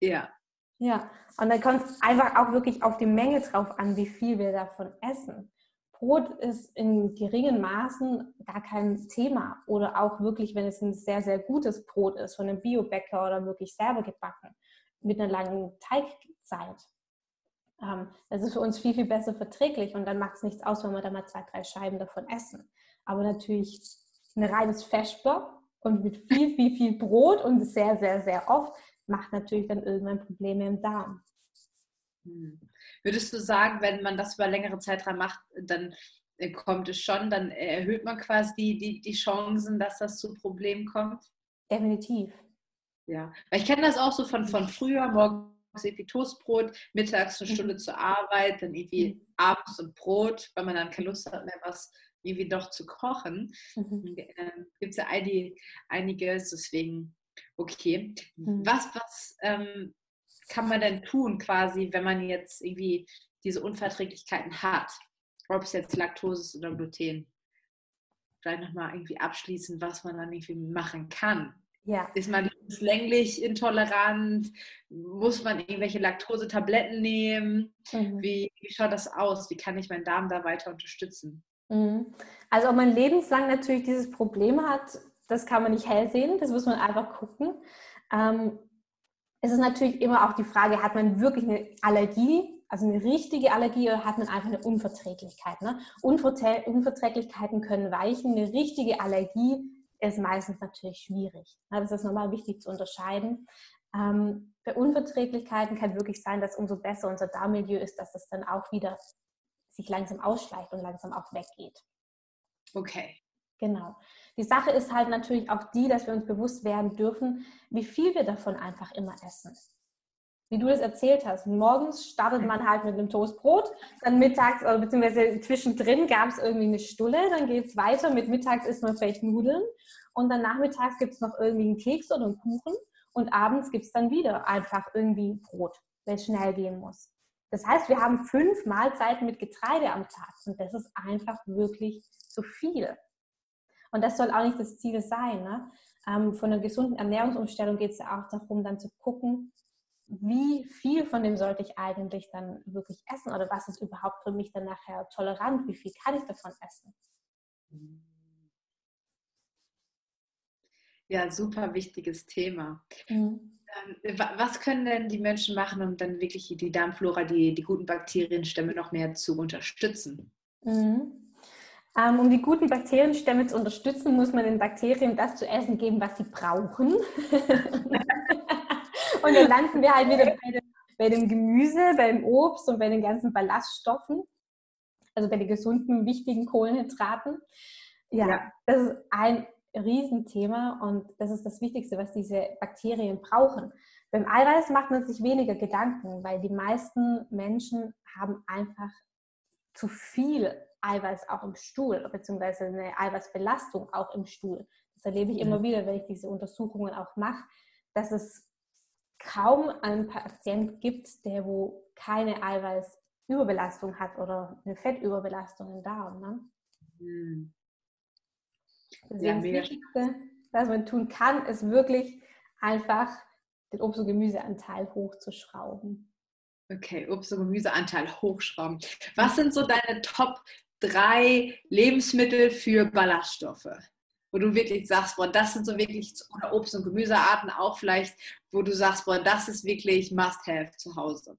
Ja. Ja, und da kommt es einfach auch wirklich auf die Menge drauf an, wie viel wir davon essen. Brot ist in geringen Maßen gar kein Thema. Oder auch wirklich, wenn es ein sehr, sehr gutes Brot ist, von einem Biobäcker oder wirklich selber gebacken, mit einer langen Teigzeit. Ähm, das ist für uns viel, viel besser verträglich und dann macht es nichts aus, wenn wir da mal zwei, drei Scheiben davon essen. Aber natürlich ein reines Feschblock und mit viel, viel, viel Brot und sehr, sehr, sehr oft macht natürlich dann irgendwann Probleme im Darm. Hm. Würdest du sagen, wenn man das über längere Zeit dran macht, dann äh, kommt es schon, dann erhöht man quasi die, die, die Chancen, dass das zu Problemen kommt? Definitiv. Ja, weil ich kenne das auch so von, von früher, morgens irgendwie Toastbrot, mittags eine Stunde mhm. zur Arbeit, dann irgendwie mhm. abends ein Brot, weil man dann keine Lust hat mehr was irgendwie doch zu kochen. Mhm. Ähm, Gibt es ja einige, einiges, deswegen okay. Mhm. Was, was ähm, kann man denn tun quasi, wenn man jetzt irgendwie diese Unverträglichkeiten hat? Ob es jetzt Laktose ist oder Gluten. Vielleicht nochmal irgendwie abschließen, was man dann irgendwie machen kann. Ja. Ist man länglich intolerant? Muss man irgendwelche Laktosetabletten nehmen? Mhm. Wie, wie, schaut das aus? Wie kann ich meinen Darm da weiter unterstützen? Mhm. Also ob man lebenslang natürlich dieses Problem hat, das kann man nicht hell sehen, das muss man einfach gucken. Ähm, es ist natürlich immer auch die Frage, hat man wirklich eine Allergie, also eine richtige Allergie oder hat man einfach eine Unverträglichkeit? Ne? Unverträglichkeiten können weichen, eine richtige Allergie ist meistens natürlich schwierig. Das ist nochmal wichtig zu unterscheiden. Ähm, bei Unverträglichkeiten kann wirklich sein, dass umso besser unser Darmmilieu ist, dass das dann auch wieder sich langsam ausschleicht und langsam auch weggeht. Okay. Genau. Die Sache ist halt natürlich auch die, dass wir uns bewusst werden dürfen, wie viel wir davon einfach immer essen. Wie du das erzählt hast, morgens startet man halt mit einem Toastbrot, dann mittags oder beziehungsweise zwischendrin gab es irgendwie eine Stulle, dann geht es weiter, mit mittags isst man vielleicht Nudeln und dann nachmittags gibt es noch irgendwie einen Keks oder einen Kuchen und abends gibt es dann wieder einfach irgendwie Brot, weil es schnell gehen muss. Das heißt, wir haben fünf Mahlzeiten mit Getreide am Tag und das ist einfach wirklich zu viel. Und das soll auch nicht das Ziel sein. Ne? Ähm, von einer gesunden Ernährungsumstellung geht es ja auch darum, dann zu gucken, wie viel von dem sollte ich eigentlich dann wirklich essen oder was ist überhaupt für mich dann nachher tolerant, wie viel kann ich davon essen. Ja, super wichtiges Thema. Mhm. Ähm, was können denn die Menschen machen, um dann wirklich die Darmflora, die, die guten Bakterienstämme noch mehr zu unterstützen? Mhm. Ähm, um die guten Bakterienstämme zu unterstützen, muss man den Bakterien das zu essen geben, was sie brauchen. und dann landen wir halt wieder bei dem, bei dem Gemüse, beim Obst und bei den ganzen Ballaststoffen, also bei den gesunden, wichtigen Kohlenhydraten. Ja, ja, das ist ein Riesenthema und das ist das Wichtigste, was diese Bakterien brauchen. Beim Eiweiß macht man sich weniger Gedanken, weil die meisten Menschen haben einfach zu viel Eiweiß auch im Stuhl, beziehungsweise eine Eiweißbelastung auch im Stuhl. Das erlebe ich immer wieder, wenn ich diese Untersuchungen auch mache, dass es kaum einen Patient gibt, der wo keine Eiweißüberbelastung hat oder eine Fettüberbelastung im Darm. Ne? Mhm. Deswegen ja, das Wichtigste, was man tun kann, ist wirklich einfach den Obst- und Gemüseanteil hochzuschrauben. Okay, Obst- und Gemüseanteil hochschrauben. Was sind so deine Top drei Lebensmittel für Ballaststoffe, wo du wirklich sagst, boah, das sind so wirklich, oder Obst- und Gemüsearten auch vielleicht, wo du sagst, boah, das ist wirklich Must-Have zu Hause?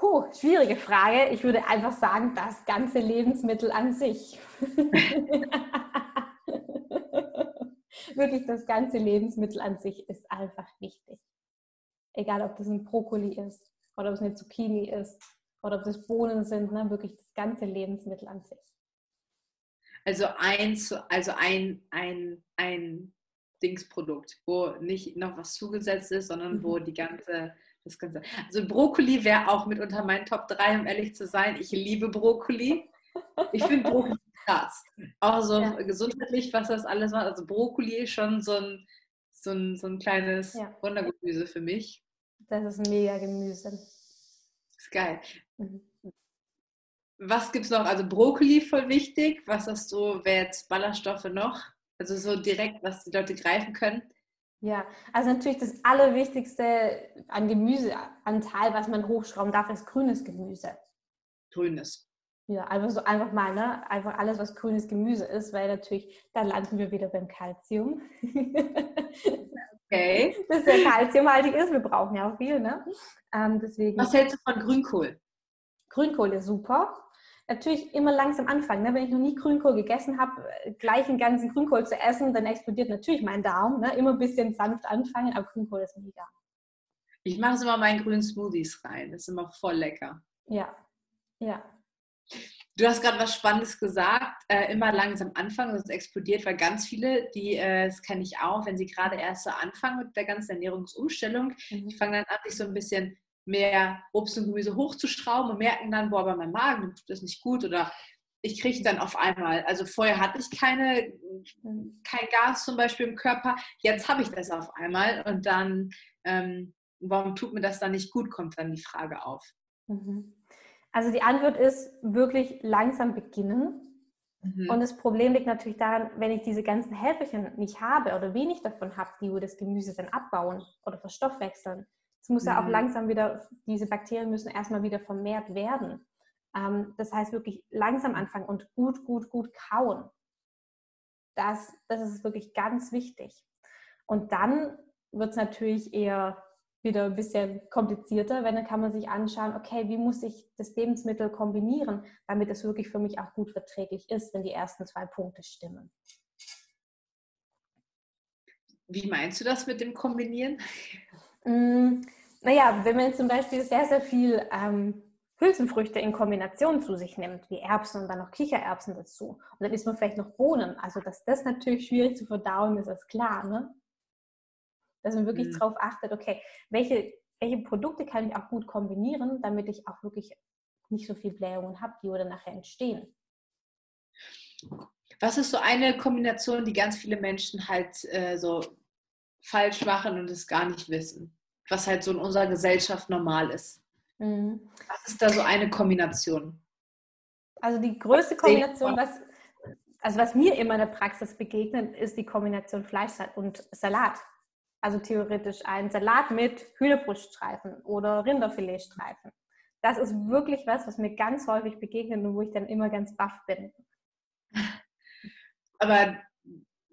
Huh, schwierige Frage. Ich würde einfach sagen, das ganze Lebensmittel an sich. Wirklich, das ganze Lebensmittel an sich ist einfach wichtig. Egal, ob das ein Brokkoli ist oder ob es eine Zucchini ist oder ob das Bohnen sind, ne? wirklich das ganze Lebensmittel an sich. Also ein, also ein, ein, ein Dingsprodukt, wo nicht noch was zugesetzt ist, sondern mhm. wo die ganze, das ganze. Also Brokkoli wäre auch mit unter meinen Top 3, um ehrlich zu sein. Ich liebe Brokkoli. Ich finde Brokkoli krass. Auch so ja. gesundheitlich, was das alles macht. Also Brokkoli ist schon so ein, so ein, so ein kleines ja. Wundergemüse für mich. Das ist ein mega Gemüse. Ist geil. Mhm. Was gibt es noch? Also Brokkoli voll wichtig. Was hast du, wer jetzt Ballaststoffe noch? Also so direkt, was die Leute greifen können. Ja, also natürlich das Allerwichtigste an Gemüseanteil, was man hochschrauben darf, ist grünes Gemüse. Grünes. Ja, einfach so einfach mal, ne? Einfach alles, was grünes Gemüse ist, weil natürlich, da landen wir wieder beim Kalzium. Okay. Das sehr kalziumhaltig ist. Wir brauchen ja auch viel, ne? Ähm, deswegen. Was hältst du von Grünkohl? Grünkohl ist super natürlich immer langsam anfangen. Ne? Wenn ich noch nie Grünkohl gegessen habe, äh, gleich einen ganzen Grünkohl zu essen, dann explodiert natürlich mein Darm. Ne? Immer ein bisschen sanft anfangen, aber Grünkohl ist mega. Ich mache es immer meinen grünen Smoothies rein. Das ist immer voll lecker. Ja, ja. Du hast gerade was Spannendes gesagt, äh, immer langsam anfangen, sonst explodiert, weil ganz viele, die, äh, das kenne ich auch, wenn sie gerade erst so anfangen mit der ganzen Ernährungsumstellung, mhm. die fangen dann an, sich so ein bisschen mehr Obst und Gemüse hochzuschrauben und merken dann, boah, bei meinem Magen tut das nicht gut oder ich kriege dann auf einmal, also vorher hatte ich keine, kein Gas zum Beispiel im Körper, jetzt habe ich das auf einmal und dann, ähm, warum tut mir das dann nicht gut, kommt dann die Frage auf. Mhm. Also die Antwort ist wirklich langsam beginnen. Mhm. Und das Problem liegt natürlich daran, wenn ich diese ganzen Helferchen nicht habe oder wenig davon habe, die das Gemüse dann abbauen oder verstoffwechseln, es muss ja auch mhm. langsam wieder, diese Bakterien müssen erstmal wieder vermehrt werden. Ähm, das heißt wirklich langsam anfangen und gut, gut, gut kauen. Das, das ist wirklich ganz wichtig. Und dann wird es natürlich eher wieder ein bisschen komplizierter, wenn dann kann man sich anschauen, okay, wie muss ich das Lebensmittel kombinieren, damit es wirklich für mich auch gut verträglich ist, wenn die ersten zwei Punkte stimmen. Wie meinst du das mit dem Kombinieren? Mm, naja, wenn man zum Beispiel sehr, sehr viel ähm, Hülsenfrüchte in Kombination zu sich nimmt, wie Erbsen und dann noch Kichererbsen dazu, und dann isst man vielleicht noch Bohnen, also dass das natürlich schwierig zu verdauen ist, ist klar, ne? Dass man wirklich mhm. darauf achtet, okay, welche, welche Produkte kann ich auch gut kombinieren, damit ich auch wirklich nicht so viel Blähungen habe, die oder nachher entstehen. Was ist so eine Kombination, die ganz viele Menschen halt äh, so falsch machen und es gar nicht wissen? Was halt so in unserer Gesellschaft normal ist. Mhm. Was ist da so eine Kombination? Also die größte Kombination, was, also was mir immer in der Praxis begegnet, ist die Kombination Fleisch und Salat. Also theoretisch ein Salat mit Hühnerbruststreifen oder Rinderfiletstreifen. Das ist wirklich was, was mir ganz häufig begegnet und wo ich dann immer ganz baff bin. Aber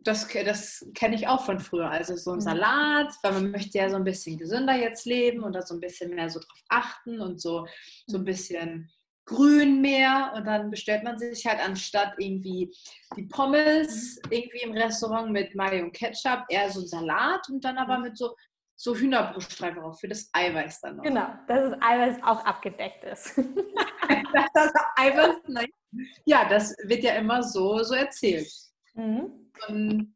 das, das kenne ich auch von früher. Also so ein mhm. Salat, weil man möchte ja so ein bisschen gesünder jetzt leben und da so ein bisschen mehr so drauf achten und so, so ein mhm. bisschen grün mehr. Und dann bestellt man sich halt anstatt irgendwie die Pommes mhm. irgendwie im Restaurant mit Mayo und Ketchup eher so ein Salat und dann aber mit so, so Hühnerbruststreifen drauf für das Eiweiß dann noch. Genau, dass das Eiweiß auch abgedeckt ist. das Eiweiß, nein. Ja, das wird ja immer so, so erzählt. Mhm. Und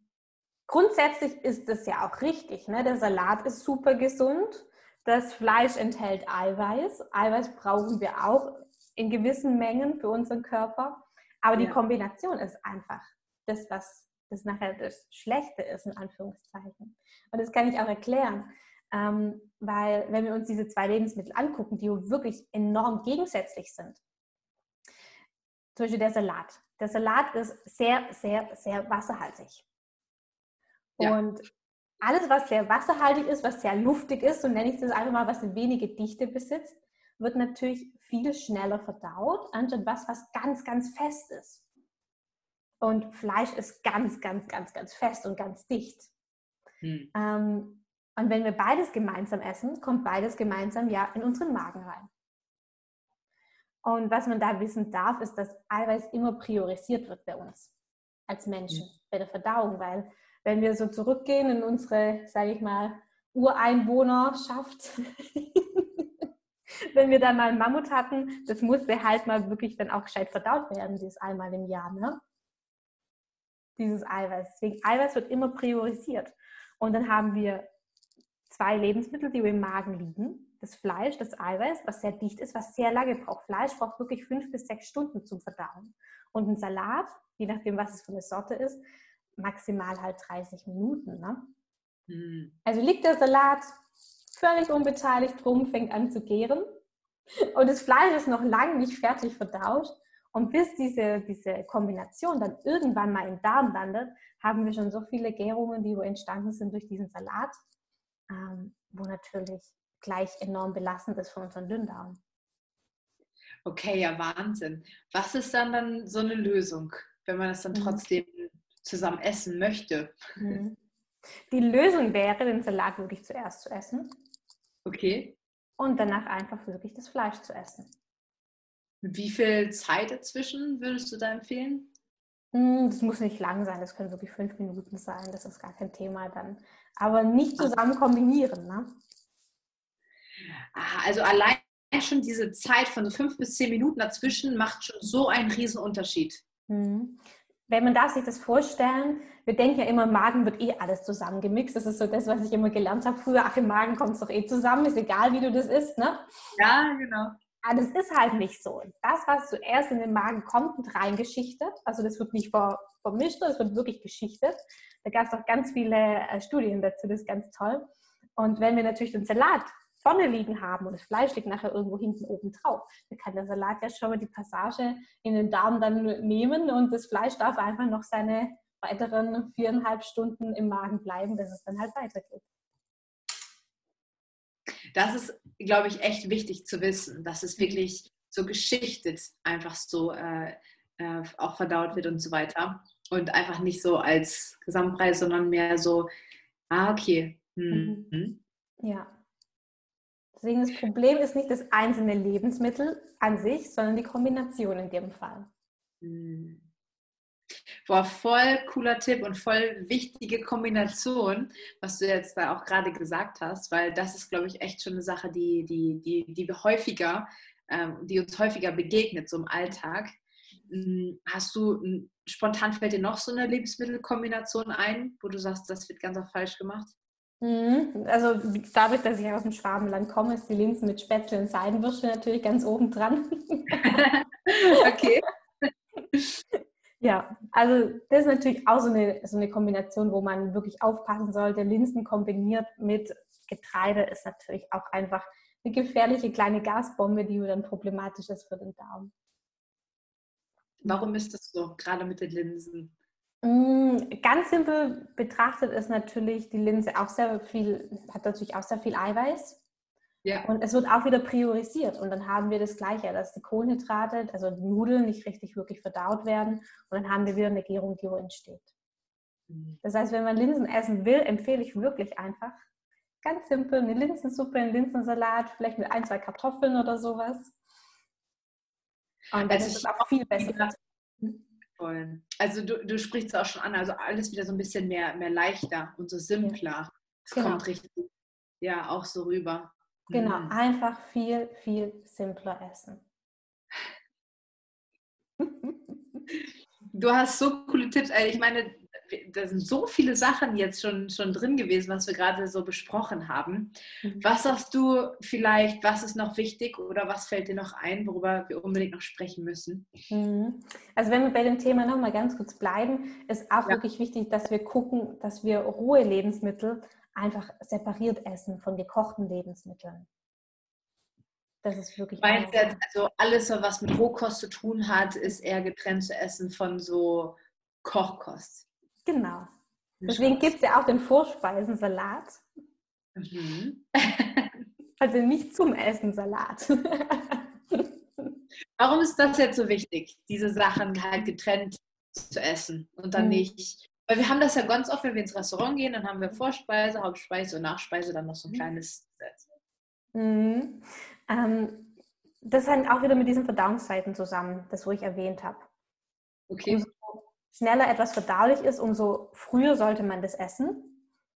grundsätzlich ist das ja auch richtig. Ne? Der Salat ist super gesund. Das Fleisch enthält Eiweiß. Eiweiß brauchen wir auch in gewissen Mengen für unseren Körper. Aber die Kombination ist einfach das, was das nachher das Schlechte ist, in Anführungszeichen. Und das kann ich auch erklären. Ähm, weil wenn wir uns diese zwei Lebensmittel angucken, die wirklich enorm gegensätzlich sind, zum Beispiel der Salat. Der Salat ist sehr, sehr, sehr wasserhaltig. Ja. Und alles, was sehr wasserhaltig ist, was sehr luftig ist, so nenne ich das einfach mal, was eine wenige Dichte besitzt, wird natürlich viel schneller verdaut, anstatt was, was ganz, ganz fest ist. Und Fleisch ist ganz, ganz, ganz, ganz fest und ganz dicht. Hm. Ähm, und wenn wir beides gemeinsam essen, kommt beides gemeinsam ja in unseren Magen rein. Und was man da wissen darf, ist, dass Eiweiß immer priorisiert wird bei uns als Menschen, mhm. bei der Verdauung, weil wenn wir so zurückgehen in unsere, sage ich mal, Ureinwohnerschaft, wenn wir dann mal einen Mammut hatten, das musste halt mal wirklich dann auch gescheit verdaut werden, dieses einmal im Jahr, ne? Dieses Eiweiß. Deswegen, Eiweiß wird immer priorisiert. Und dann haben wir zwei Lebensmittel, die im Magen liegen. Das Fleisch, das Eiweiß, was sehr dicht ist, was sehr lange braucht. Fleisch braucht wirklich fünf bis sechs Stunden zum Verdauen. Und ein Salat, je nachdem, was es für eine Sorte ist, maximal halt 30 Minuten. Ne? Mhm. Also liegt der Salat völlig unbeteiligt drum, fängt an zu gären und das Fleisch ist noch lange nicht fertig verdaut. Und bis diese, diese Kombination dann irgendwann mal im Darm landet, haben wir schon so viele Gärungen, die entstanden sind durch diesen Salat, ähm, wo natürlich gleich enorm belastend ist für unseren Dünndarm. Okay, ja, Wahnsinn. Was ist dann dann so eine Lösung, wenn man es dann mhm. trotzdem zusammen essen möchte? Mhm. Die Lösung wäre, den Salat wirklich zuerst zu essen. Okay. Und danach einfach wirklich das Fleisch zu essen. Wie viel Zeit dazwischen würdest du da empfehlen? Hm, das muss nicht lang sein, das können wirklich fünf Minuten sein, das ist gar kein Thema dann. Aber nicht ah. zusammen kombinieren. Ne? Ah, also allein schon diese Zeit von so fünf bis zehn Minuten dazwischen macht schon so einen riesen Unterschied. Mhm wenn man darf sich das vorstellen, wir denken ja immer, im Magen wird eh alles zusammengemixt. Das ist so das, was ich immer gelernt habe früher. Ach, im Magen kommt es doch eh zusammen, ist egal, wie du das isst, ne? Ja, genau. Aber das ist halt nicht so. Das, was zuerst in den Magen kommt, wird reingeschichtet. Also das wird nicht vermischt, das wird wirklich geschichtet. Da gab es auch ganz viele äh, Studien dazu, das ist ganz toll. Und wenn wir natürlich den Salat vorne liegen haben und das Fleisch liegt nachher irgendwo hinten oben drauf, dann kann der Salat ja schon mal die Passage in den Darm dann nehmen und das Fleisch darf einfach noch seine weiteren viereinhalb Stunden im Magen bleiben, bis es dann halt weitergeht. Das ist, glaube ich, echt wichtig zu wissen, dass es wirklich so geschichtet einfach so äh, äh, auch verdaut wird und so weiter. Und einfach nicht so als Gesamtpreis, sondern mehr so, ah, okay. Hm. Mhm. Ja, Deswegen das Problem ist nicht das einzelne Lebensmittel an sich, sondern die Kombination in dem Fall. Hm. Boah, voll cooler Tipp und voll wichtige Kombination, was du jetzt da auch gerade gesagt hast, weil das ist, glaube ich, echt schon eine Sache, die, die, die, die wir häufiger, ähm, die uns häufiger begegnet, so im Alltag. Hm, hast du, spontan fällt dir noch so eine Lebensmittelkombination ein, wo du sagst, das wird ganz auch falsch gemacht? Mhm. Also dadurch, dass ich aus dem Schwabenland komme, ist die Linsen mit Spätzle und Seidenwürstel natürlich ganz oben dran. okay. Ja, also das ist natürlich auch so eine, so eine Kombination, wo man wirklich aufpassen sollte. Linsen kombiniert mit Getreide ist natürlich auch einfach eine gefährliche kleine Gasbombe, die dann problematisch ist für den Darm. Warum ist das so, gerade mit den Linsen? Mm, ganz simpel betrachtet ist natürlich die Linse auch sehr viel, hat natürlich auch sehr viel Eiweiß. Ja. Und es wird auch wieder priorisiert. Und dann haben wir das Gleiche, dass die Kohlenhydrate, also die Nudeln, nicht richtig wirklich verdaut werden. Und dann haben wir wieder eine Gärung, die wo entsteht. Mhm. Das heißt, wenn man Linsen essen will, empfehle ich wirklich einfach ganz simpel eine Linsensuppe, einen Linsensalat, vielleicht mit ein, zwei Kartoffeln oder sowas. Und dann also ist es auch viel besser. Voll. Also du, du sprichst es auch schon an, also alles wieder so ein bisschen mehr, mehr leichter und so simpler. Es genau. kommt richtig, ja, auch so rüber. Genau, mhm. einfach viel, viel simpler essen. Du hast so coole Tipps. Also ich meine, da sind so viele Sachen jetzt schon, schon drin gewesen, was wir gerade so besprochen haben. Mhm. Was sagst du vielleicht, was ist noch wichtig oder was fällt dir noch ein, worüber wir unbedingt noch sprechen müssen? Mhm. Also wenn wir bei dem Thema nochmal ganz kurz bleiben, ist auch ja. wirklich wichtig, dass wir gucken, dass wir rohe Lebensmittel einfach separiert essen von gekochten Lebensmitteln. Das ist wirklich. Meinst jetzt, also alles, was mit Rohkost zu tun hat, ist eher getrennt zu essen von so Kochkost. Genau. Deswegen gibt es ja auch den Vorspeisensalat. Mhm. also nicht zum Essen Salat. Warum ist das jetzt so wichtig, diese Sachen halt getrennt zu essen und dann mhm. nicht? Weil wir haben das ja ganz oft, wenn wir ins Restaurant gehen, dann haben wir Vorspeise, Hauptspeise und Nachspeise, dann noch so ein mhm. kleines. Mhm. Ähm, das hängt auch wieder mit diesen Verdauungszeiten zusammen, das wo ich erwähnt habe. Okay. Umso schneller etwas verdaulich ist, umso früher sollte man das essen.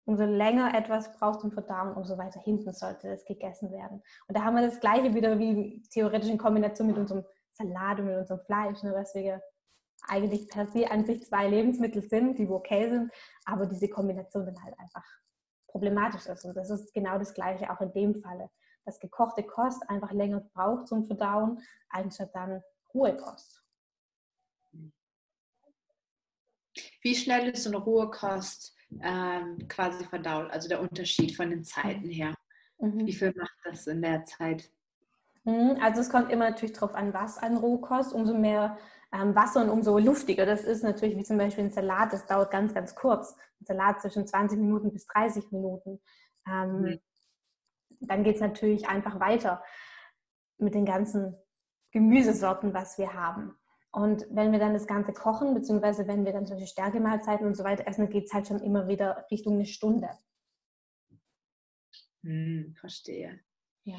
Umso länger etwas braucht zum Verdauen, umso weiter hinten sollte es gegessen werden. Und da haben wir das Gleiche wieder wie theoretisch in Kombination mit unserem Salat und mit unserem Fleisch, ne, was wir eigentlich per se an sich zwei Lebensmittel sind, die okay sind, aber diese Kombination dann halt einfach problematisch ist. Und das ist genau das Gleiche auch in dem Falle, dass gekochte Kost einfach länger braucht zum Verdauen, anstatt dann hohe Kost. Wie schnell ist so eine rohe Kost ähm, quasi verdaut? Also der Unterschied von den Zeiten her. Mhm. Wie viel macht das in der Zeit? Mhm, also es kommt immer natürlich darauf an, was an Rohkost. Umso mehr ähm, Wasser und umso luftiger. Das ist natürlich wie zum Beispiel ein Salat, das dauert ganz, ganz kurz. Ein Salat zwischen 20 Minuten bis 30 Minuten. Ähm, mhm. Dann geht es natürlich einfach weiter mit den ganzen Gemüsesorten, was wir haben. Und wenn wir dann das Ganze kochen, beziehungsweise wenn wir dann solche Stärkemahlzeiten und so weiter essen, geht es halt schon immer wieder Richtung eine Stunde. Hm, verstehe. Ja.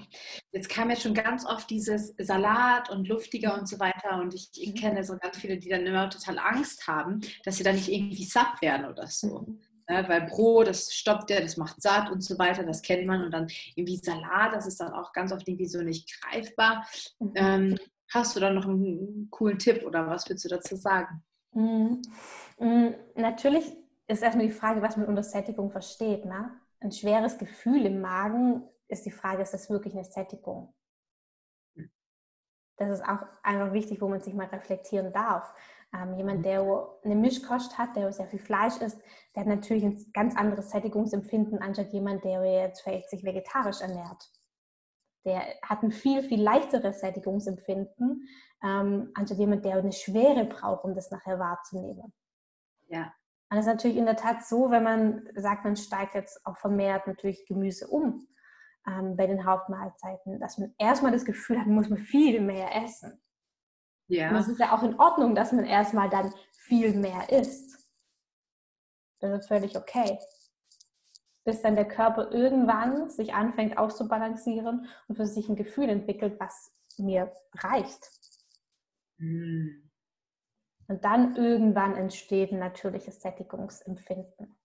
Jetzt kam ja schon ganz oft dieses Salat und luftiger und so weiter. Und ich, ich mhm. kenne so ganz viele, die dann immer total Angst haben, dass sie dann nicht irgendwie satt werden oder so. Mhm. Ja, weil Brot, das stoppt ja, das macht satt und so weiter, das kennt man. Und dann irgendwie Salat, das ist dann auch ganz oft irgendwie so nicht greifbar. Mhm. Ähm, hast du da noch einen coolen Tipp oder was willst du dazu sagen? Mhm. Mhm. Natürlich ist erstmal die Frage, was man unter Sättigung versteht. Ne? Ein schweres Gefühl im Magen ist die Frage, ist das wirklich eine Sättigung? Das ist auch einfach wichtig, wo man sich mal reflektieren darf. Ähm, jemand, hm. der eine Mischkost hat, der sehr viel Fleisch isst, der hat natürlich ein ganz anderes Sättigungsempfinden anstatt jemand, der jetzt vielleicht sich vegetarisch ernährt. Der hat ein viel, viel leichteres Sättigungsempfinden, ähm, anstatt jemand, der eine Schwere braucht, um das nachher wahrzunehmen. Ja. Und es ist natürlich in der Tat so, wenn man sagt, man steigt jetzt auch vermehrt natürlich Gemüse um, ähm, bei den Hauptmahlzeiten, dass man erstmal das Gefühl hat, man muss man viel mehr essen. Ja. Und es ist ja auch in Ordnung, dass man erstmal dann viel mehr isst. Das ist völlig okay. Bis dann der Körper irgendwann sich anfängt auszubalancieren und für sich ein Gefühl entwickelt, was mir reicht. Mhm. Und dann irgendwann entsteht ein natürliches Sättigungsempfinden.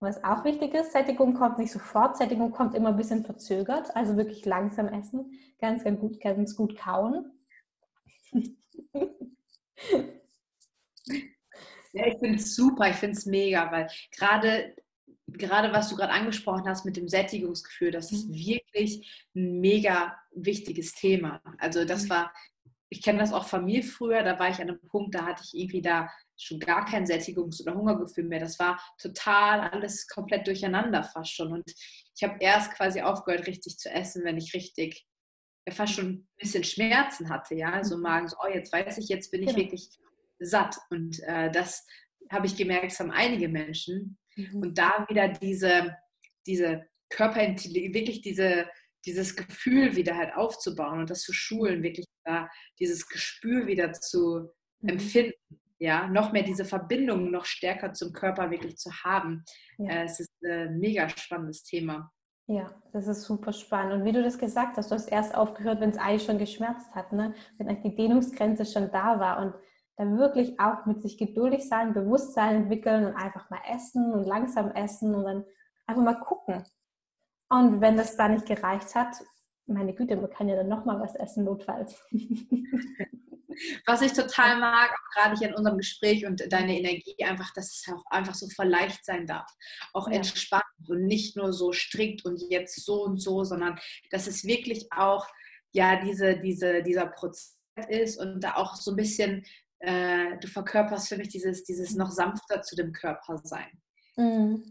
Was auch wichtig ist, Sättigung kommt nicht sofort, Sättigung kommt immer ein bisschen verzögert, also wirklich langsam essen, ganz, ganz gut, ganz gut kauen. Ja, ich finde es super, ich finde es mega, weil gerade gerade was du gerade angesprochen hast mit dem Sättigungsgefühl, das ist mhm. wirklich ein mega wichtiges Thema. Also das mhm. war, ich kenne das auch von mir früher, da war ich an einem Punkt, da hatte ich irgendwie da schon gar kein Sättigungs- oder Hungergefühl mehr. Das war total alles komplett durcheinander fast schon. Und ich habe erst quasi aufgehört, richtig zu essen, wenn ich richtig ja, fast schon ein bisschen Schmerzen hatte, ja, so also mhm. Magen, so, oh, jetzt weiß ich, jetzt bin ich genau. wirklich satt. Und äh, das habe ich gemerkt, das haben einige Menschen. Mhm. Und da wieder diese, diese Körperintelligenz, wirklich diese, dieses Gefühl wieder halt aufzubauen und das zu schulen, wirklich da dieses Gespür wieder zu mhm. empfinden ja, noch mehr diese Verbindung noch stärker zum Körper wirklich zu haben. Ja. Äh, es ist ein mega spannendes Thema. Ja, das ist super spannend. Und wie du das gesagt hast, du hast erst aufgehört, wenn es eigentlich schon geschmerzt hat, ne? wenn eigentlich die Dehnungsgrenze schon da war und dann wirklich auch mit sich geduldig sein, Bewusstsein entwickeln und einfach mal essen und langsam essen und dann einfach mal gucken. Und wenn das da nicht gereicht hat, meine Güte, man kann ja dann nochmal was essen, notfalls. Was ich total mag, auch gerade hier in unserem Gespräch und deine Energie, einfach, dass es auch einfach so verleicht sein darf. Auch ja. entspannt und nicht nur so strikt und jetzt so und so, sondern dass es wirklich auch ja diese, diese, dieser Prozess ist und da auch so ein bisschen, äh, du verkörperst für mich dieses, dieses noch sanfter zu dem Körper sein. Mhm.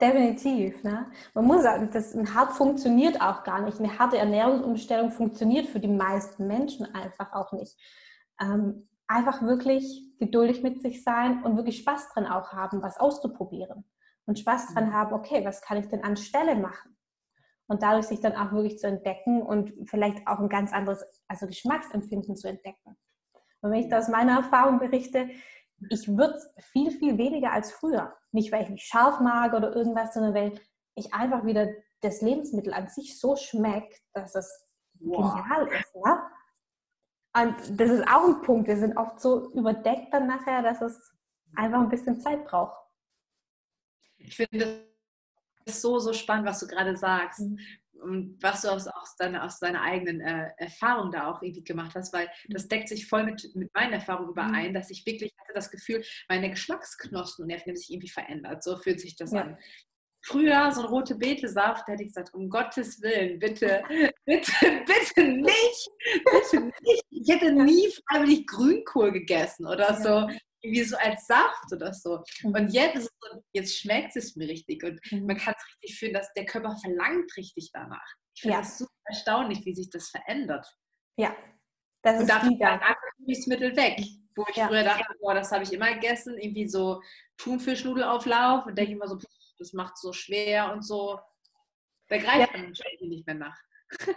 Definitiv. Ne? Man muss sagen, das hart funktioniert auch gar nicht. Eine harte Ernährungsumstellung funktioniert für die meisten Menschen einfach auch nicht ähm, einfach wirklich geduldig mit sich sein und wirklich Spaß dran auch haben, was auszuprobieren. Und Spaß dran mhm. haben, okay, was kann ich denn anstelle machen? Und dadurch sich dann auch wirklich zu entdecken und vielleicht auch ein ganz anderes, also Geschmacksempfinden zu entdecken. Und wenn ich da aus meiner Erfahrung berichte, ich würde viel, viel weniger als früher. Nicht, weil ich mich scharf mag oder irgendwas, sondern weil ich einfach wieder das Lebensmittel an sich so schmeckt, dass es wow. genial ist. Ne? Und das ist auch ein Punkt. Wir sind oft so überdeckt dann nachher, dass es einfach ein bisschen Zeit braucht. Ich finde das so, so spannend, was du gerade sagst. Mhm. Und was du aus, aus, deiner, aus deiner eigenen äh, Erfahrung da auch irgendwie gemacht hast, weil mhm. das deckt sich voll mit, mit meinen Erfahrungen überein, mhm. dass ich wirklich hatte das Gefühl, meine Geschmacksknospen und Nerven haben sich irgendwie verändert. So fühlt sich das ja. an früher so ein rote Betesaft, da hätte ich gesagt, um Gottes Willen, bitte, bitte, bitte nicht, bitte nicht. Ich hätte nie freiwillig Grünkohl gegessen oder so, wie so als Saft oder so. Mhm. Und jetzt, jetzt schmeckt es mir richtig und mhm. man kann es richtig fühlen, dass der Körper verlangt richtig danach. Ich finde ja. das super erstaunlich, wie sich das verändert. Ja, das und ist dafür wieder. Lebensmittel weg. Wo ich ja. früher dachte, boah, das habe ich immer gegessen, irgendwie so Thunfischnudelauflauf und denke immer so, das macht so schwer und so. Da greift ja. man nicht mehr nach.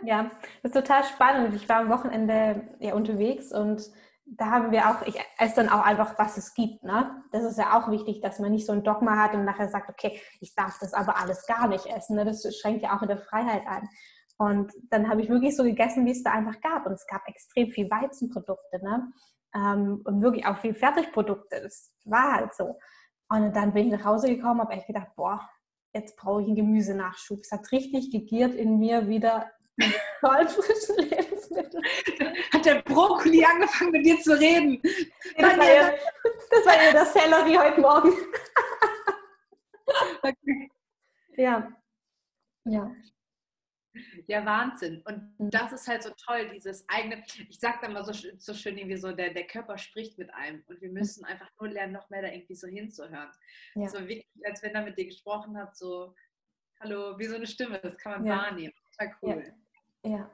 Ja, das ist total spannend. Ich war am Wochenende ja unterwegs und da haben wir auch, ich esse dann auch einfach, was es gibt. Ne? Das ist ja auch wichtig, dass man nicht so ein Dogma hat und nachher sagt, okay, ich darf das aber alles gar nicht essen. Ne? Das schränkt ja auch in der Freiheit ein. Und dann habe ich wirklich so gegessen, wie es da einfach gab. Und es gab extrem viel Weizenprodukte ne? Ähm, und wirklich auch viel Fertigprodukte. Das war halt so. Und dann bin ich nach Hause gekommen, habe echt gedacht, boah, jetzt brauche ich einen Gemüsenachschub. Es hat richtig gegiert in mir wieder toll frischen Lebensmittel. Hat der Brokkoli angefangen mit dir zu reden? Das war, ja, das war ja das Sellerie heute Morgen. Okay. Ja. Ja. Ja, Wahnsinn. Und mhm. das ist halt so toll, dieses eigene, ich sage dann mal so, so schön irgendwie so, der, der Körper spricht mit einem und wir müssen mhm. einfach nur lernen, noch mehr da irgendwie so hinzuhören. Ja. So wirklich, als wenn er mit dir gesprochen hat, so, hallo, wie so eine Stimme, das kann man ja. wahrnehmen. Total cool. Ja. Ja.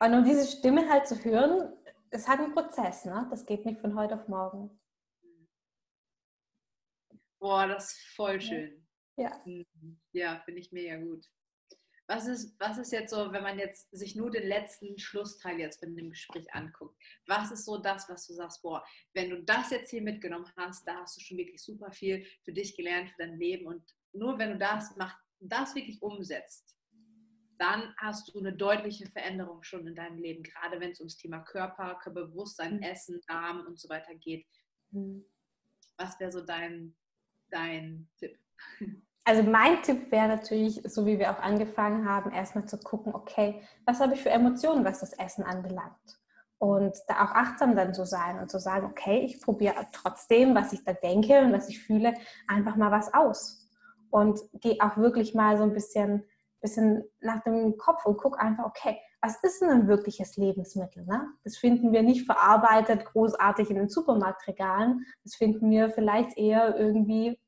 Und um diese Stimme halt zu hören, es hat einen Prozess, ne? Das geht nicht von heute auf morgen. Boah, das ist voll schön. Ja. Ja, finde ich mega gut. Was ist, was ist jetzt so, wenn man jetzt sich nur den letzten Schlussteil jetzt von dem Gespräch anguckt? Was ist so das, was du sagst, boah, wenn du das jetzt hier mitgenommen hast, da hast du schon wirklich super viel für dich gelernt, für dein Leben und nur wenn du das machst, das wirklich umsetzt, dann hast du eine deutliche Veränderung schon in deinem Leben, gerade wenn es ums Thema Körper, Körperbewusstsein, mhm. Essen, Darm und so weiter geht. Mhm. Was wäre so dein, dein Tipp? Also mein Tipp wäre natürlich, so wie wir auch angefangen haben, erstmal zu gucken, okay, was habe ich für Emotionen, was das Essen anbelangt? Und da auch achtsam dann zu sein und zu sagen, okay, ich probiere trotzdem, was ich da denke und was ich fühle, einfach mal was aus. Und gehe auch wirklich mal so ein bisschen, bisschen nach dem Kopf und gucke einfach, okay, was ist denn ein wirkliches Lebensmittel? Ne? Das finden wir nicht verarbeitet großartig in den Supermarktregalen. Das finden wir vielleicht eher irgendwie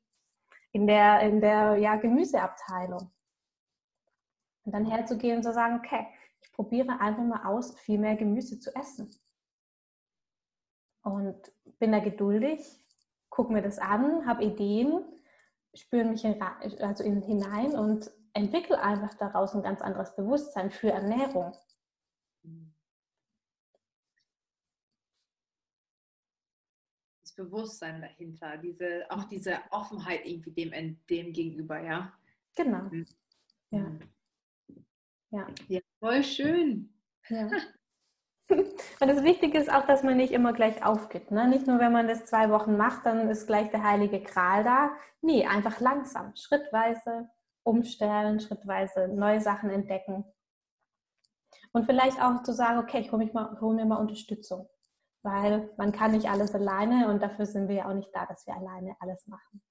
in der, in der ja, Gemüseabteilung. Und dann herzugehen und zu sagen, okay, ich probiere einfach mal aus, viel mehr Gemüse zu essen. Und bin da geduldig, gucke mir das an, habe Ideen, spüre mich in, also in, hinein und entwickle einfach daraus ein ganz anderes Bewusstsein für Ernährung. Bewusstsein dahinter, diese, auch diese Offenheit irgendwie dem, dem gegenüber, ja. Genau. Mhm. Ja. Mhm. ja. Ja, voll schön. Ja. Und das Wichtige ist auch, dass man nicht immer gleich aufgibt. Ne? Nicht nur, wenn man das zwei Wochen macht, dann ist gleich der heilige Gral da. Nee, einfach langsam, schrittweise umstellen, schrittweise neue Sachen entdecken. Und vielleicht auch zu sagen, okay, ich hole hol mir mal Unterstützung weil man kann nicht alles alleine und dafür sind wir ja auch nicht da, dass wir alleine alles machen.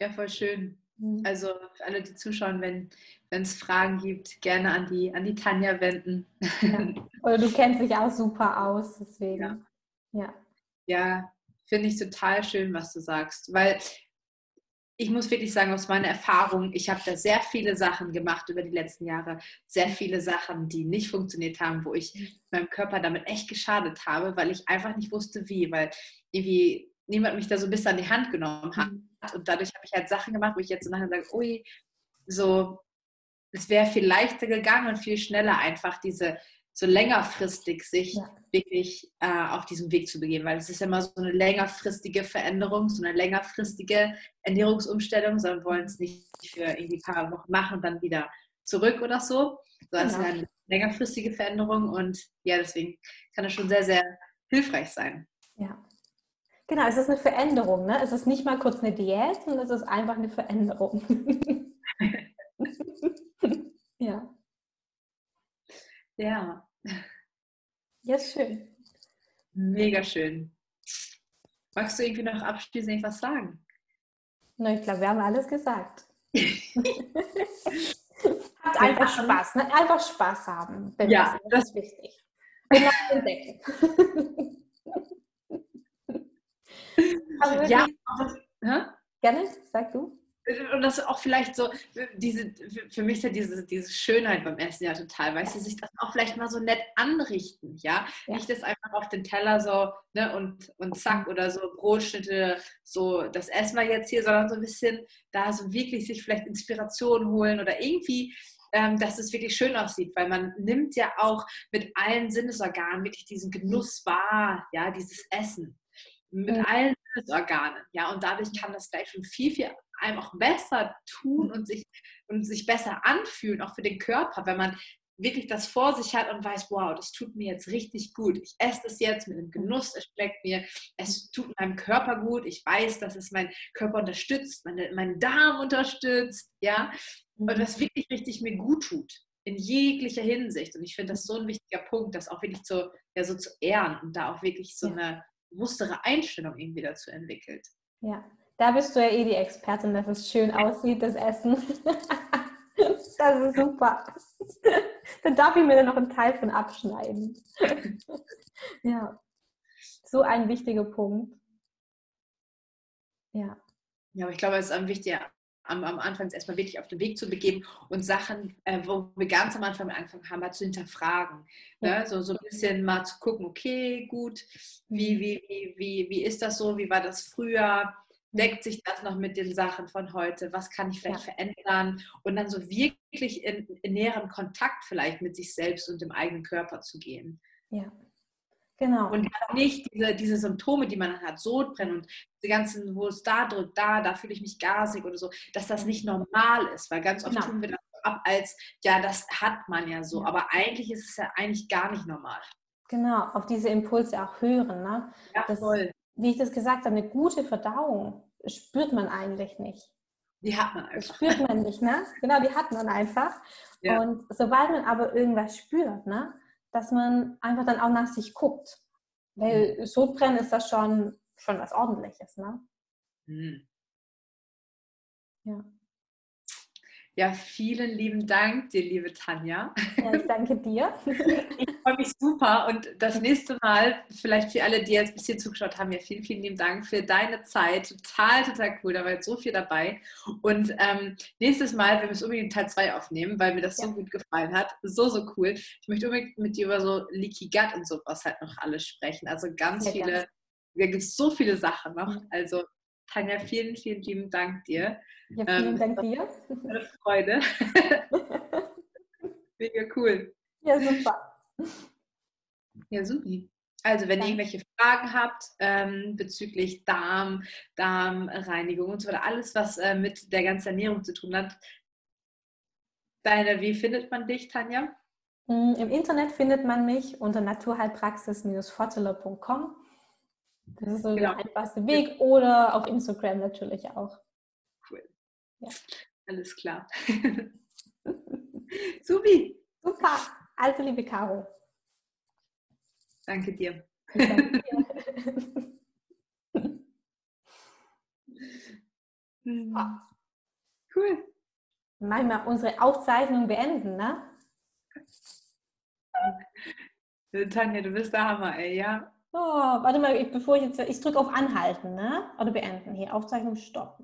Ja, voll schön. Mhm. Also für alle, die zuschauen, wenn es Fragen gibt, gerne an die, an die Tanja wenden. Ja. Oder du kennst dich auch super aus, deswegen. Ja, ja. ja finde ich total schön, was du sagst, weil ich muss wirklich sagen, aus meiner Erfahrung, ich habe da sehr viele Sachen gemacht über die letzten Jahre, sehr viele Sachen, die nicht funktioniert haben, wo ich meinem Körper damit echt geschadet habe, weil ich einfach nicht wusste, wie, weil irgendwie niemand mich da so ein bisschen an die Hand genommen hat. Mhm. Und dadurch habe ich halt Sachen gemacht, wo ich jetzt nachher sage, ui, so, es wäre viel leichter gegangen und viel schneller einfach diese so längerfristig sich ja. wirklich äh, auf diesem Weg zu begeben, weil es ist ja immer so eine längerfristige Veränderung, so eine längerfristige Ernährungsumstellung, sondern wollen es nicht für irgendwie ein paar Wochen machen und dann wieder zurück oder so. Das genau. ist eine längerfristige Veränderung und ja, deswegen kann das schon sehr, sehr hilfreich sein. Ja. Genau, es ist eine Veränderung. Ne? Es ist nicht mal kurz eine Diät, sondern es ist einfach eine Veränderung. ja. Ja. Ja, schön. Mega schön. Magst du irgendwie noch abschließend etwas sagen? Na, ich glaube, wir haben alles gesagt. Habt einfach Spaß, ne? Einfach Spaß haben. Ja, das ist wichtig. Genau entdecken. also ja, gerne, sag du und das ist auch vielleicht so, diese, für mich ist ja diese, diese Schönheit beim Essen ja total, weißt du, sich das auch vielleicht mal so nett anrichten, ja? ja. Nicht das einfach auf den Teller so, ne, und, und zack, oder so Brotschnitte, so, das essen wir jetzt hier, sondern so ein bisschen da so wirklich sich vielleicht Inspiration holen oder irgendwie, ähm, dass es wirklich schön aussieht, weil man nimmt ja auch mit allen Sinnesorganen wirklich diesen Genuss wahr, ja, dieses Essen mit ja. allen Sinnesorganen. Ja, und dadurch kann das gleich schon viel, viel einem auch besser tun und sich, und sich besser anfühlen, auch für den Körper, wenn man wirklich das vor sich hat und weiß, wow, das tut mir jetzt richtig gut. Ich esse das jetzt mit einem Genuss, es schmeckt mir, es tut meinem Körper gut. Ich weiß, dass es meinen Körper unterstützt, meine, meinen Darm unterstützt, ja, und mhm. das wirklich richtig mir gut tut in jeglicher Hinsicht. Und ich finde das so ein wichtiger Punkt, das auch wirklich zu, ja, so zu ehren und da auch wirklich so eine bewusstere Einstellung irgendwie dazu entwickelt. Ja, da bist du ja eh die Expertin, dass es schön aussieht, das Essen. das ist super. Dann darf ich mir da noch einen Teil von abschneiden. ja, so ein wichtiger Punkt. Ja. Ja, aber ich glaube, es ist ein wichtiger am, am Anfang erstmal wirklich auf den Weg zu begeben und Sachen, äh, wo wir ganz am Anfang angefangen haben, mal zu hinterfragen. Ne? So, so ein bisschen mal zu gucken, okay, gut, wie, mhm. wie, wie, wie, wie ist das so, wie war das früher? Deckt sich das noch mit den Sachen von heute? Was kann ich vielleicht ja. verändern? Und dann so wirklich in, in näheren Kontakt vielleicht mit sich selbst und dem eigenen Körper zu gehen. Ja. Genau. Und nicht diese, diese Symptome, die man hat, Sodbrennen und die ganzen, wo es da drückt, da, da fühle ich mich gasig oder so, dass das nicht normal ist, weil ganz oft genau. tun wir das ab als, ja, das hat man ja so, aber eigentlich ist es ja eigentlich gar nicht normal. Genau, auf diese Impulse auch hören. Ne? Ja, das, voll. Wie ich das gesagt habe, eine gute Verdauung spürt man eigentlich nicht. Die hat man einfach. spürt man nicht, ne? Genau, die hat man einfach. Ja. Und sobald man aber irgendwas spürt, ne? Dass man einfach dann auch nach sich guckt. Weil mhm. Sodbrennen ist das schon, schon was Ordentliches, ne? Mhm. Ja. Ja, vielen lieben Dank dir, liebe Tanja. Ja, ich danke dir. Ich freue mich super und das nächste Mal, vielleicht für alle, die jetzt ein bisschen zugeschaut haben, ja, vielen, vielen lieben Dank für deine Zeit. Total, total cool, da war jetzt so viel dabei. Und ähm, nächstes Mal, wir müssen unbedingt Teil 2 aufnehmen, weil mir das ja. so gut gefallen hat. So, so cool. Ich möchte unbedingt mit dir über so Leaky Gut und sowas halt noch alles sprechen. Also ganz Sehr viele, da gibt es so viele Sachen noch. Also Tanja, vielen, vielen lieben Dank dir. Ja, vielen ähm, Dank dir. Eine Freude. Mega cool. Ja, super. Ja, super. Also, wenn ihr irgendwelche Fragen habt ähm, bezüglich Darm, Darmreinigung und so weiter, alles, was äh, mit der ganzen Ernährung zu tun hat, deine, wie findet man dich, Tanja? Mm, Im Internet findet man mich unter naturheilpraxis-forteler.com. Das ist so genau. der einfachste Weg oder auf Instagram natürlich auch. Cool. Ja. Alles klar. Subi. Super. Also, liebe Caro. Danke dir. Danke dir. Cool. Manchmal unsere Aufzeichnung beenden, ne? Tanja, du bist der Hammer, ey, ja. Oh, warte mal, ich, bevor ich jetzt, ich drücke auf Anhalten, ne? Oder beenden. Hier, Aufzeichnung stoppen.